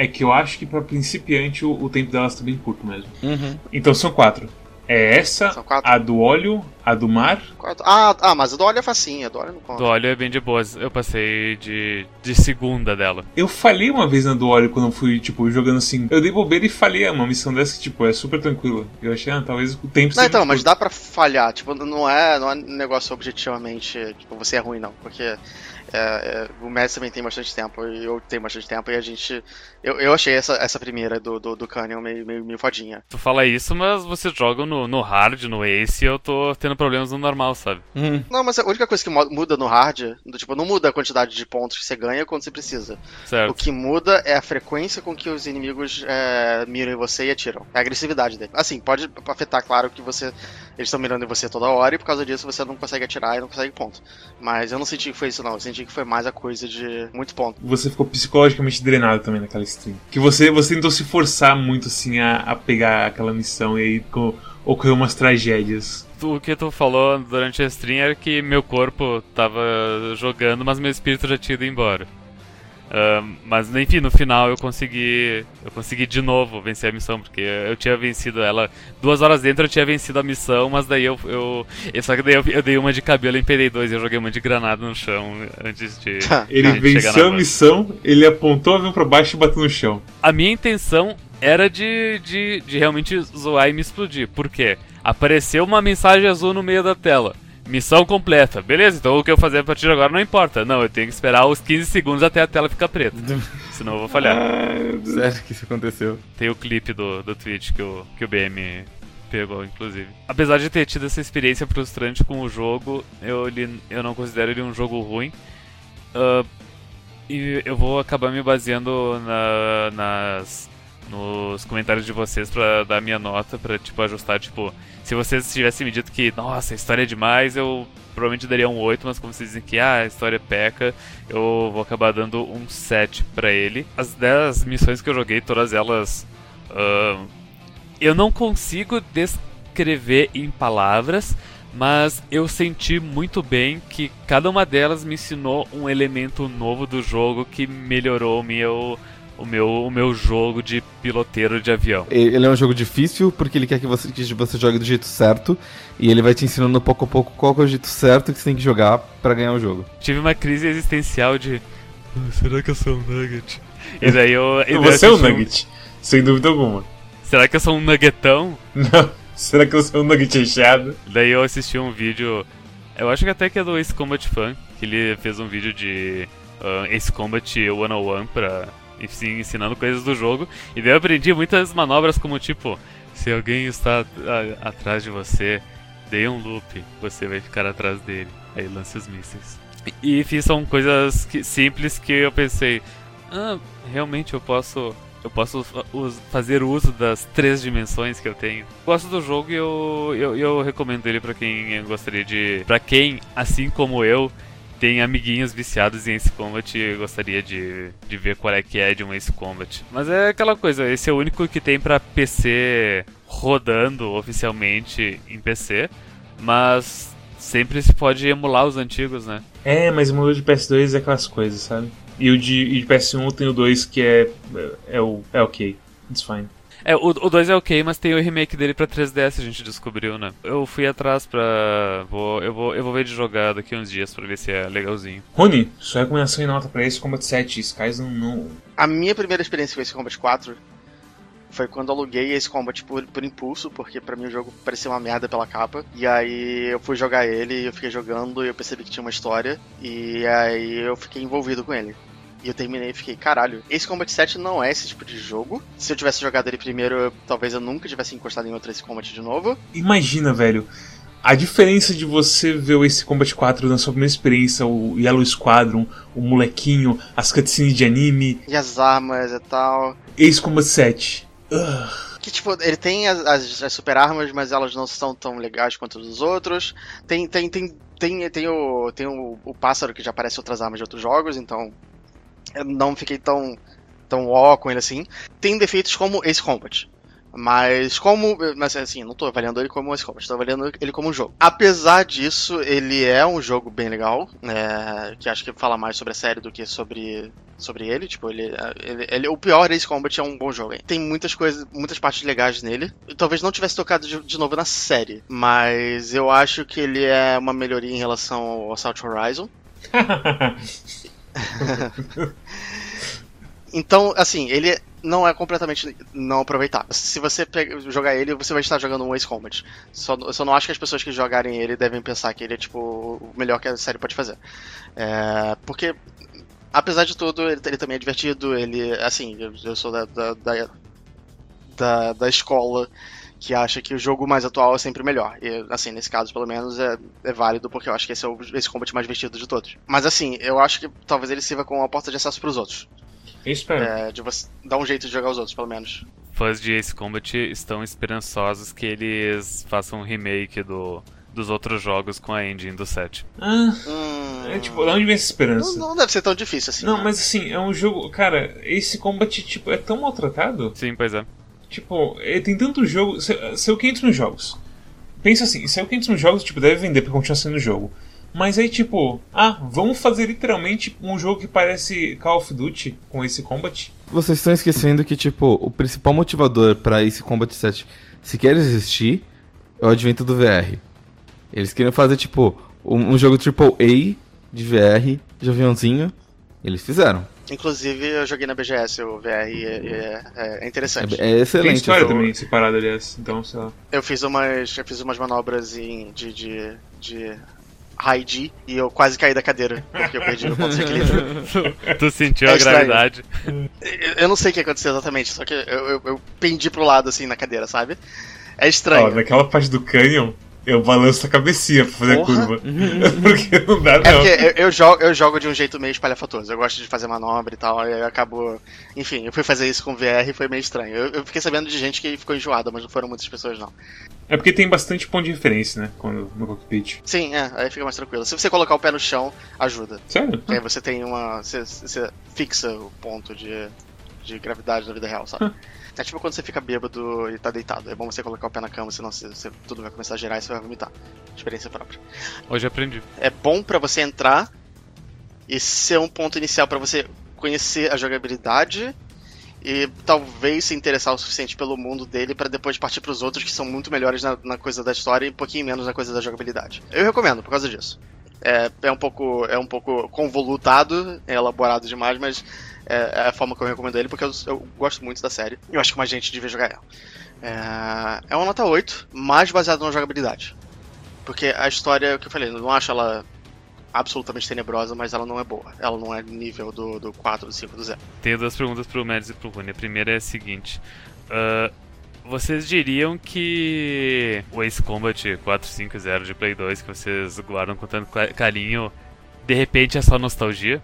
é que eu acho que para principiante o, o, tempo delas tá bem curto mesmo. Uhum. Então são quatro. É essa, a do óleo, a do mar. Ah, ah, mas a do óleo é facinha, a do óleo não conta. Do óleo é bem de boas. Eu passei de, de segunda dela. Eu falhei uma vez na do óleo quando eu fui, tipo, jogando assim. Eu dei bobeira e falhei uma missão dessa que, tipo, é super tranquila. Eu achei, ah, talvez o tempo Não, então, mas dá pra falhar. Tipo, não é, não é negócio objetivamente, tipo, você é ruim, não. Porque é, é, o Mads também tem bastante tempo, e eu tenho bastante tempo, e a gente. Eu, eu achei essa, essa primeira do, do, do Canyon meio, meio, meio fodinha. Tu fala isso, mas vocês jogam no no, hard, no ace, eu tô tendo problemas no normal, sabe? Hum. Não, mas a única coisa que muda no hard, do, tipo, não muda a quantidade de pontos que você ganha quando você precisa. O Certo. que muda é a frequência com que os inimigos é, miram em você e atiram. É a agressividade dele. Assim, pode afetar, claro, que você. Eles estão mirando em você toda hora e por causa disso você não consegue atirar e não consegue ponto. Mas eu não senti que foi isso, não. Eu senti que foi mais a coisa de muito ponto. Você ficou psicologicamente drenado também naquela stream. Que você, você tentou se forçar muito assim a, a pegar aquela missão e aí co- ocorreu umas tragédias. O que tu falou durante a stream era que meu corpo tava jogando, mas meu espírito já tinha ido embora. Ah, mas enfim, no final eu consegui. Eu consegui de novo vencer a missão, porque eu tinha vencido ela. Duas horas dentro eu tinha vencido a missão, mas daí eu. eu e só que daí eu, eu dei uma de cabelo em PD2 e eu joguei uma de granada no chão antes de. Ele de chegar venceu na a missão, ele apontou o avião pra baixo e bateu no chão. A minha intenção era de, de, de realmente zoar e me explodir. Por quê? Apareceu uma mensagem azul no meio da tela. Missão completa. Beleza, então o que eu fazer a partir de agora não importa. Não, eu tenho que esperar os 15 segundos até a tela ficar preta. Senão eu vou falhar. Sério que isso aconteceu? Tem o clipe do, do Twitch que o, que o BM pegou, inclusive. Apesar de ter tido essa experiência frustrante com o jogo, eu, ele, eu não considero ele um jogo ruim. Ah, e eu vou acabar me baseando na- nas, nos comentários de vocês pra dar minha nota, pra tipo, ajustar, tipo, se vocês tivessem me dito que, nossa, a história é demais, eu provavelmente daria um 8, mas como vocês dizem que ah, a história peca, eu vou acabar dando um 7 pra ele. As 10 missões que eu joguei, todas elas. ahn, eu não consigo descrever em palavras, mas eu senti muito bem que cada uma delas me ensinou um elemento novo do jogo que melhorou meu, o meu, o meu jogo de piloteiro de avião. Ele é um jogo difícil porque ele quer que você, que você jogue do jeito certo e ele vai te ensinando pouco a pouco qual que é o jeito certo que você tem que jogar pra ganhar o jogo. Tive uma crise existencial de. "Ah, Será que eu sou um nugget? E daí eu. e daí eu Você é um nugget, sem dúvida alguma. Será que eu sou um nuggetão? Não. Será que eu sou um nugget recheado? Daí eu assisti um vídeo, eu acho que até que é do Ace Combat Fan, que ele fez um vídeo de ah, Ace Combat 101 pra, ensinando coisas do jogo. E daí eu aprendi muitas manobras como tipo, se alguém está atrás de você, dê um loop, você vai ficar atrás dele. Aí lance os mísseis. E, fiz são coisas que- simples que eu pensei, ah, realmente eu posso eu posso fazer uso das três dimensões que eu tenho. Gosto do jogo e eu, eu, eu recomendo ele pra quem gostaria de. Pra quem, assim como eu, tem amiguinhos viciados em Ace Combat e gostaria de, de ver qual é que é de um Ace Combat. Mas é aquela coisa, esse é o único que tem pra PC rodando oficialmente em PC, mas sempre se pode emular os antigos, né? É, mas o modelo de PS2 é aquelas coisas, sabe? E o de, e de PS1 tem o 2 que é, é, o, é ok. It's fine. É, o, o 2 é ok, mas tem o remake dele pra 3DS, a gente descobriu, né? Eu fui atrás pra. Vou, eu, vou, eu vou ver de jogar daqui uns dias pra ver se é legalzinho. Rony, sua recomendação e nota pra esse Combat 7, Skies não. A minha primeira experiência com esse Combat 4 foi quando eu aluguei esse Combat por, por impulso, porque pra mim o jogo parecia uma merda pela capa. E aí eu fui jogar ele, eu fiquei jogando e eu percebi que tinha uma história. E aí eu fiquei envolvido com ele. E eu terminei e fiquei, caralho, esse Combat 7 não é esse tipo de jogo. Se eu tivesse jogado ele primeiro, talvez eu nunca tivesse encostado em outro esse Combat de novo. Imagina, velho. A diferença de você ver o Ace Combat 4 na sua primeira experiência, o Yellow Squadron, o molequinho, as cutscenes de anime, E as armas e tal. Ace Combat 7. Ugh. Que, tipo, ele tem as, as, as super armas, mas elas não são tão legais quanto os outros. Tem, tem, tem, tem, tem, o, tem o, o pássaro que já aparece em outras armas de outros jogos, então não fiquei tão, tão ó com ele assim. Tem defeitos como Ace Combat. Mas como. Mas assim, não tô avaliando ele como Ace Combat, tô avaliando ele como um jogo. Apesar disso, ele é um jogo bem legal. é, que acho que fala mais sobre a série do que sobre, sobre ele. Tipo, ele, ele, ele- O pior Ace Combat é um bom jogo. hein? Tem muitas coisas, muitas partes legais nele. Eu talvez não tivesse tocado de, de novo na série. Mas eu acho que ele é uma melhoria em relação ao Assault Horizon. Então, assim, ele não é completamente não aproveitável. Se você jogar ele, você vai estar jogando um Ace Combat. Só, eu só não acho que as pessoas que jogarem ele devem pensar que ele é, tipo, o melhor que a série pode fazer. É, porque, apesar de tudo, ele, ele também é divertido. Ele, assim, eu, eu sou da, da, da, da escola que acha que o jogo mais atual é sempre melhor. E, assim, nesse caso, pelo menos, é, é válido, porque eu acho que esse é o esse combat mais vestido de todos. Mas, assim, eu acho que talvez ele sirva como uma porta de acesso pros outros. Eu espero. É, de você dar um jeito de jogar os outros, pelo menos. Fãs de Ace Combat estão esperançosos que eles façam um remake do, dos outros jogos com a engine do 7. Ah, Hum, é tipo, de onde vem essa esperança? não, não deve ser tão difícil assim. Não, né? mas assim, é um jogo. Cara, esse combate, tipo, é tão maltratado. Sim, pois é. Tipo, ele tem tanto jogo. Saiu 500 mil jogos. Pensa assim, saiu 500 mil jogos, tipo, deve vender pra continuar sendo jogo. Mas aí, tipo, ah, vamos fazer literalmente um jogo que parece Call of Duty com esse combat? Vocês estão esquecendo que, tipo, o principal motivador pra esse Combat 7 sequer existir é o advento do VR. Eles queriam fazer, tipo, um, um jogo AAA de VR, de aviãozinho. Eles fizeram. Inclusive, eu joguei na BGS o VR e é, é- é interessante. É, é excelente. Tem história essa- também separada, aliás. Então, sei lá. Eu fiz umas, eu fiz umas manobras em, de, de, de high G e eu quase caí da cadeira, porque eu perdi o ponto de equilíbrio. tu sentiu É a gravidade. Eu- Eu não sei o que aconteceu exatamente, só que eu, eu, eu pendi pro lado assim na cadeira, sabe? É Ó, estranho. naquela parte do canyon, eu balanço a cabecinha pra fazer Porra. a curva. porque não dá, É não. porque eu, eu jogo, eu jogo de um jeito meio espalhafatoso. Eu gosto de fazer manobra e tal, e eu acabo. Enfim, eu fui fazer isso com VR e foi meio estranho. Eu, eu fiquei sabendo de gente que ficou enjoada, mas não foram muitas pessoas, não. É porque tem bastante ponto de referência, né? Quando, no cockpit. Sim, é, aí fica mais tranquilo. Se você colocar o pé no chão, ajuda. Sério? Aí você tem uma. Você, você fixa o ponto de, de gravidade na vida real, sabe? É tipo quando você fica bêbado e tá deitado. É bom você colocar o pé na cama, senão você, você- tudo vai começar a girar e você vai vomitar. Experiência própria. Hoje aprendi. É bom pra você entrar e ser um ponto inicial pra você conhecer a jogabilidade e talvez se interessar o suficiente pelo mundo dele pra depois partir pros outros que são muito melhores na, na coisa da história e um pouquinho menos na coisa da jogabilidade. Eu recomendo por causa disso. É, é um pouco é um pouco convolutado, é elaborado demais, mas é, é a forma que eu recomendo ele porque eu, eu gosto muito da série. Eu acho que mais gente devia jogar ela. É, é uma nota 8, mais baseada na jogabilidade. Porque a história, o que eu falei, eu não acho ela absolutamente tenebrosa, mas ela não é boa. Ela não é nível do, do 4, do 5, do 0. Tenho duas perguntas pro Mads e pro Rune. A primeira é a seguinte. ah, vocês diriam que o Ace Combat 450 de Play 2 que vocês guardam com tanto ca- carinho, de repente é só nostalgia?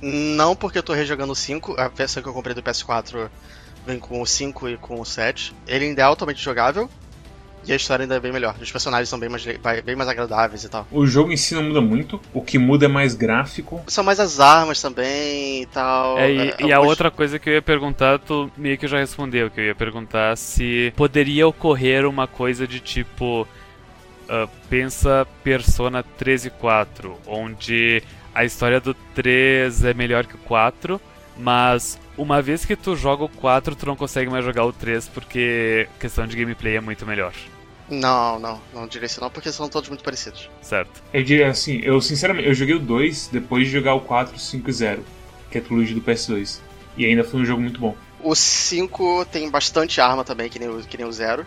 Não porque eu tô rejogando o 5, a versão que eu comprei do PS4 vem com o 5 e com o 7. Ele ainda é altamente jogável e a história ainda é bem melhor. Os personagens são bem mais, bem mais agradáveis e tal. O jogo em si não muda muito. O que muda é mais gráfico. São mais as armas também e tal. É, e, É, e a outra coisa que eu ia perguntar, tu meio que já respondeu, que eu ia perguntar se poderia ocorrer uma coisa de tipo. ah, pensa Persona 3 e 4, onde a história do 3 é melhor que o 4, mas uma vez que tu joga o 4, tu não consegue mais jogar o 3 porque a questão de gameplay é muito melhor, Não, não, não diria isso não, porque são todos muito parecidos. certo? Eu diria assim, eu sinceramente, eu joguei o 2 depois de jogar o 4 5 0, que é a trilogia do PS2. E ainda foi um jogo muito bom. O 5 tem bastante arma também, que nem o, que nem o 0,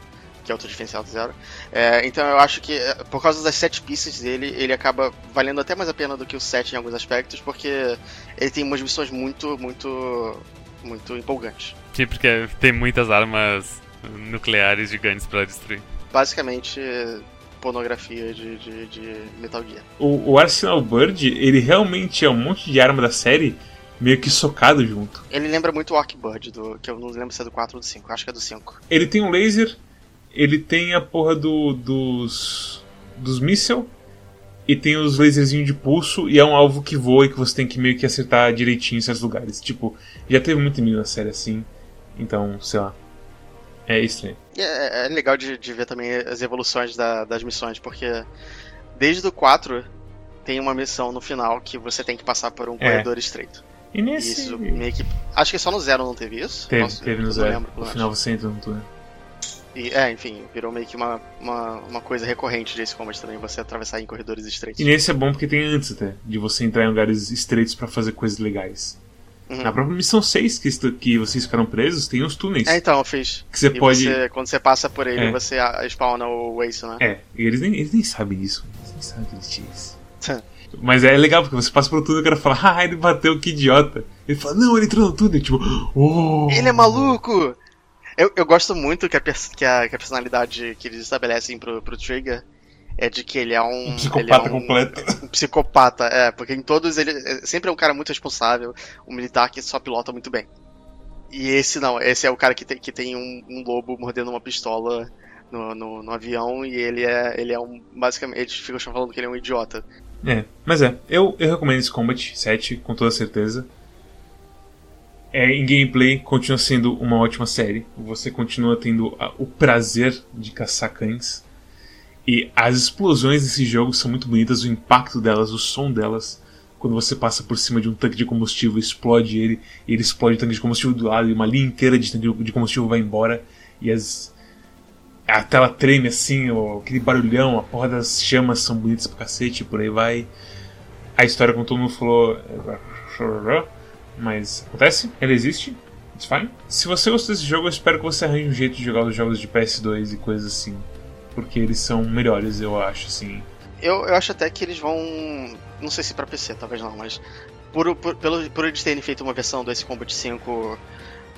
que é outro diferencial do 0. É, então eu acho que, é, por causa das sete pistas dele, ele acaba valendo até mais a pena do que o 7 em alguns aspectos, porque ele tem umas missões muito, muito, muito empolgantes. Sim, porque tem muitas armas nucleares gigantes pra destruir. Basicamente, pornografia de, de, de Metal Gear. O, o Arsenal Bird, ele realmente é um monte de arma da série meio que socado junto. Ele lembra muito o Arcbird, do, que eu não lembro se é do 4 ou do 5, acho que é do 5. Ele tem um laser, ele tem a porra do, dos. dos míssel e tem os laserzinhos de pulso e é um alvo que voa e que você tem que meio que acertar direitinho em certos lugares. Tipo, já teve muito inimigo na série assim, então, sei lá. É estranho. É, é legal de, de ver também as evoluções da- das missões, porque desde o 4 tem uma missão no final que você tem que passar por um É. corredor estreito. E nesse. Isso meio que. Acho que só no zero não teve isso. Teve, Nossa, teve no zero. No final você entra no túnel. E, é, enfim, virou meio que uma, uma, uma coisa recorrente desse combat também, você atravessar em corredores estreitos. E nesse é bom porque tem antes até, de você entrar em lugares estreitos pra fazer coisas legais. Uhum. Na própria missão 6, que, que vocês ficaram presos, tem os túneis. É, então, eu fiz. que você E pode. você, quando você passa por ele, É. você spawna o Ace, né? É, e eles nem, eles nem sabem disso. Eles nem sabem que existe isso. Mas é legal, porque você passa pelo túnel e o cara fala, ah, ele bateu, que idiota. Ele fala, não, ele entrou no túnel, tipo, oh. Ele é maluco! Eu, eu gosto muito que a, que, a, que a personalidade que eles estabelecem pro, pro Trigger é de que ele é um. Um psicopata ele é um, completo. Um psicopata, é, porque em todos ele é, sempre é um cara muito responsável, um militar que só pilota muito bem. E esse não, esse é o cara que tem, que tem um, um lobo mordendo uma pistola no, no, no avião e ele é, ele é um. Basicamente, eles ficam falando que ele é um idiota. É, mas é, eu, eu recomendo esse Combat 7 com toda certeza. É, em gameplay, continua sendo uma ótima série. Você continua tendo a- o prazer de caçar cães. E as explosões desse jogo são muito bonitas, o impacto delas, o som delas. Quando você passa por cima de um tanque de combustível, explode ele, e ele explode o tanque de combustível do lado, e uma linha inteira de tanque de combustível vai embora, e as. A tela treme assim, aquele barulhão, a porra das chamas são bonitas pra cacete, por aí vai. A história, como todo mundo falou, é- mas acontece, ele existe, it's fine. Se você gostou desse jogo, eu espero que você arranje um jeito de jogar os jogos de PS2 e coisas assim. Porque eles são melhores, eu acho, assim. Eu, eu acho até que eles vão. Não sei se pra PC, talvez não, mas. Por, por, pelo, por eles terem feito uma versão do Ace Combat 5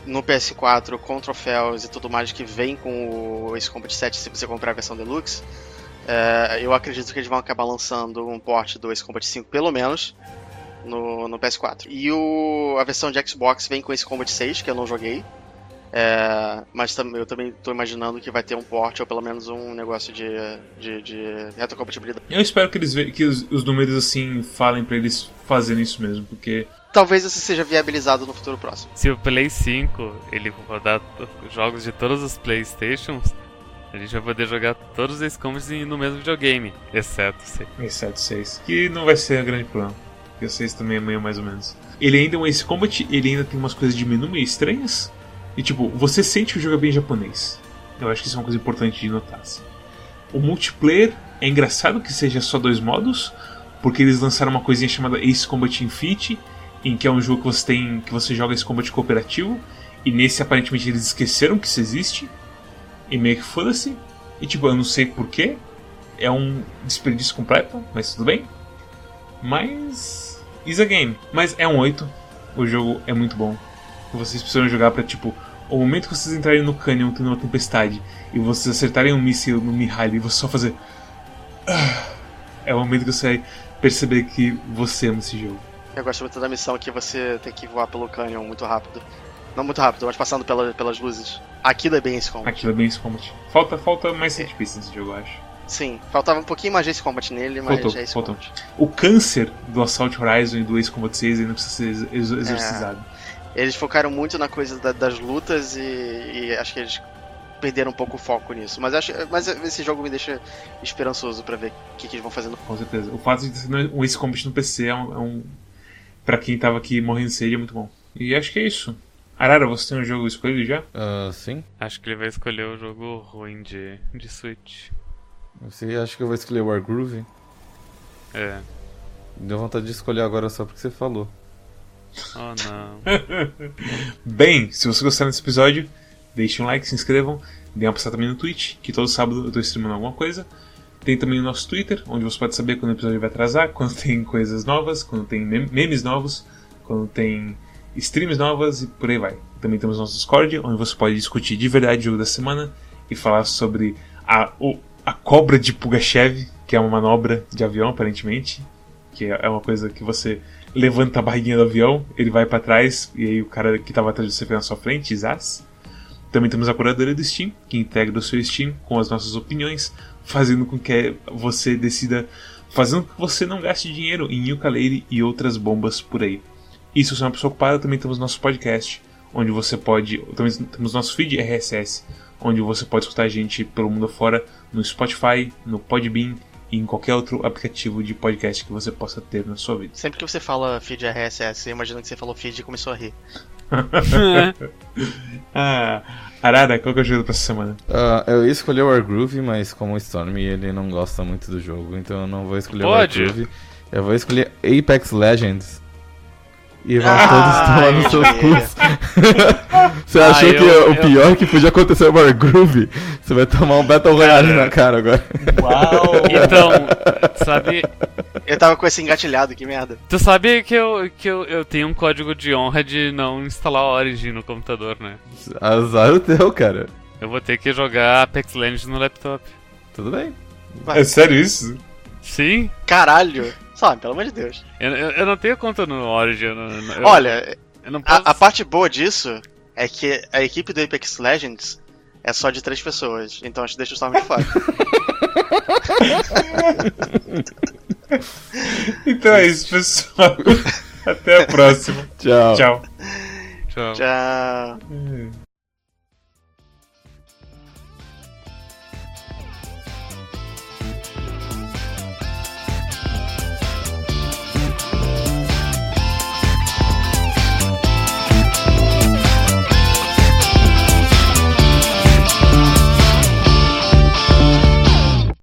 no PS4 com troféus e tudo mais que vem com o Ace Combat 7 se você comprar a versão Deluxe, é, eu acredito que eles vão acabar lançando um port do Ace Combat 5, pelo menos, no, no PS4. E o, a versão de Xbox vem com Ace Combat 6, que eu não joguei. É, mas tam, eu também tô imaginando que vai ter um port ou pelo menos um negócio de, de, de retrocompatibilidade. Eu espero que eles que os, os números assim falem pra eles fazerem isso mesmo, porque Talvez isso seja viabilizado no futuro próximo. Se o Play 5 ele rodar jogos de todos os Playstations, a gente vai poder jogar todos os combos no mesmo videogame, exceto se exceto 6, que não vai ser um grande problema. Porque o 6 também meio mais ou menos. Ele ainda é um Ace Combat, ele ainda tem umas coisas de menu meio estranhas. E tipo, você sente que o jogo é bem japonês. Eu acho que isso é uma coisa importante de notar. assim. O multiplayer é engraçado que seja só dois modos, porque eles lançaram uma coisinha chamada Ace Combat Infinity, em que é um jogo que você tem que você joga esse combate cooperativo, e nesse aparentemente eles esqueceram que isso existe, e meio que foda-se. E tipo, eu não sei porquê, é um desperdício completo, mas tudo bem. Mas. Is a game. Mas é um 8. O jogo é muito bom. Vocês precisam jogar pra tipo. O momento que vocês entrarem no canyon tendo uma tempestade e vocês acertarem um míssil no Mihaly e você só fazer. "Ah", É o momento que você vai perceber que você ama esse jogo. Eu gosto muito da missão que você tem que voar pelo canyon muito rápido. Não muito rápido, mas passando pela, pelas luzes. Aquilo é bem esse combat. Aquilo é bem esse combat. Falta, falta mais set pieces nesse jogo, eu acho. Sim, faltava um pouquinho mais desse combat nele, mas Faltou, é esse faltou. combat. O câncer do Assault Horizon e do Ace Combat 6 ainda precisa ser ex- ex- exorcizado. Eles focaram muito na coisa da- das lutas e, e acho que eles perderam um pouco o foco nisso. Mas, acho, mas esse jogo me deixa esperançoso pra ver o que, que eles vão fazendo. Com certeza. O fato de ter um Ace Combat no PC é um. É um pra quem tava aqui morrendo de sede é muito bom. E acho que é isso. Arara, você tem um jogo escolhido já? Ah, sim. Acho que ele vai escolher o jogo ruim de, de Switch. Você acha que eu vou escolher Wargroove? É. Deu vontade de escolher agora só porque você falou. Oh não. Bem, se você gostar desse episódio, deixem um like, se inscrevam, deem uma passada também no Twitch, que todo sábado eu tô streamando alguma coisa. Tem também o nosso Twitter, onde você pode saber quando o episódio vai atrasar, quando tem coisas novas, quando tem mem- memes novos, quando tem streams novas e por aí vai. Também temos nosso Discord, onde você pode discutir de verdade o jogo da semana e falar sobre a, o- a cobra de Pugachev, que é uma manobra de avião, aparentemente. Que é uma coisa que você levanta a barriguinha do avião, ele vai pra trás, e aí o cara que tava atrás de você foi na sua frente, Zaz. Também temos a curadoria do Steam, que integra o seu Steam com as nossas opiniões, fazendo com que você decida, fazendo com que você não gaste dinheiro em ukulele e outras bombas por aí. E se você é uma pessoa ocupada, também temos nosso podcast, onde você pode. Também temos nosso feed RSS, onde você pode escutar a gente pelo mundo afora, no Spotify, no Podbean e em qualquer outro aplicativo de podcast que você possa ter na sua vida. Sempre que você fala feed RSS, eu imagino que você falou feed e começou a rir. Ah, Arara, qual que é o jogo pra essa semana? Ah, eu ia escolher o Wargroove, mas como o Storm ele não gosta muito do jogo, então eu não vou escolher Pode. o Wargroove. Eu vou escolher Apex Legends. E vão Ah, todos tomar nos eu seus cus. Você achou Ah, que eu- o pior que podia acontecer no Wargroove? Você vai tomar um Battle Royale Cara. na cara agora. Uau! Então, sabe, Eu tava com esse engatilhado, que merda. Tu sabe que eu, que eu, eu tenho um código de honra de não instalar Origin no computador, né? Azar o teu, cara. Eu vou ter que jogar Apex Legends no laptop. Tudo bem. É sério isso? Sim? Caralho. Sabe, pelo amor de Deus. Eu, eu, eu não tenho conta no Origin. Eu, eu- Olha, eu não posso. a, a parte boa disso é que a equipe do Apex Legends é só de três pessoas. Então a gente deixa o Storm de fora. Então é isso, pessoal. Até a próxima. Tchau. Tchau. Tchau. Já.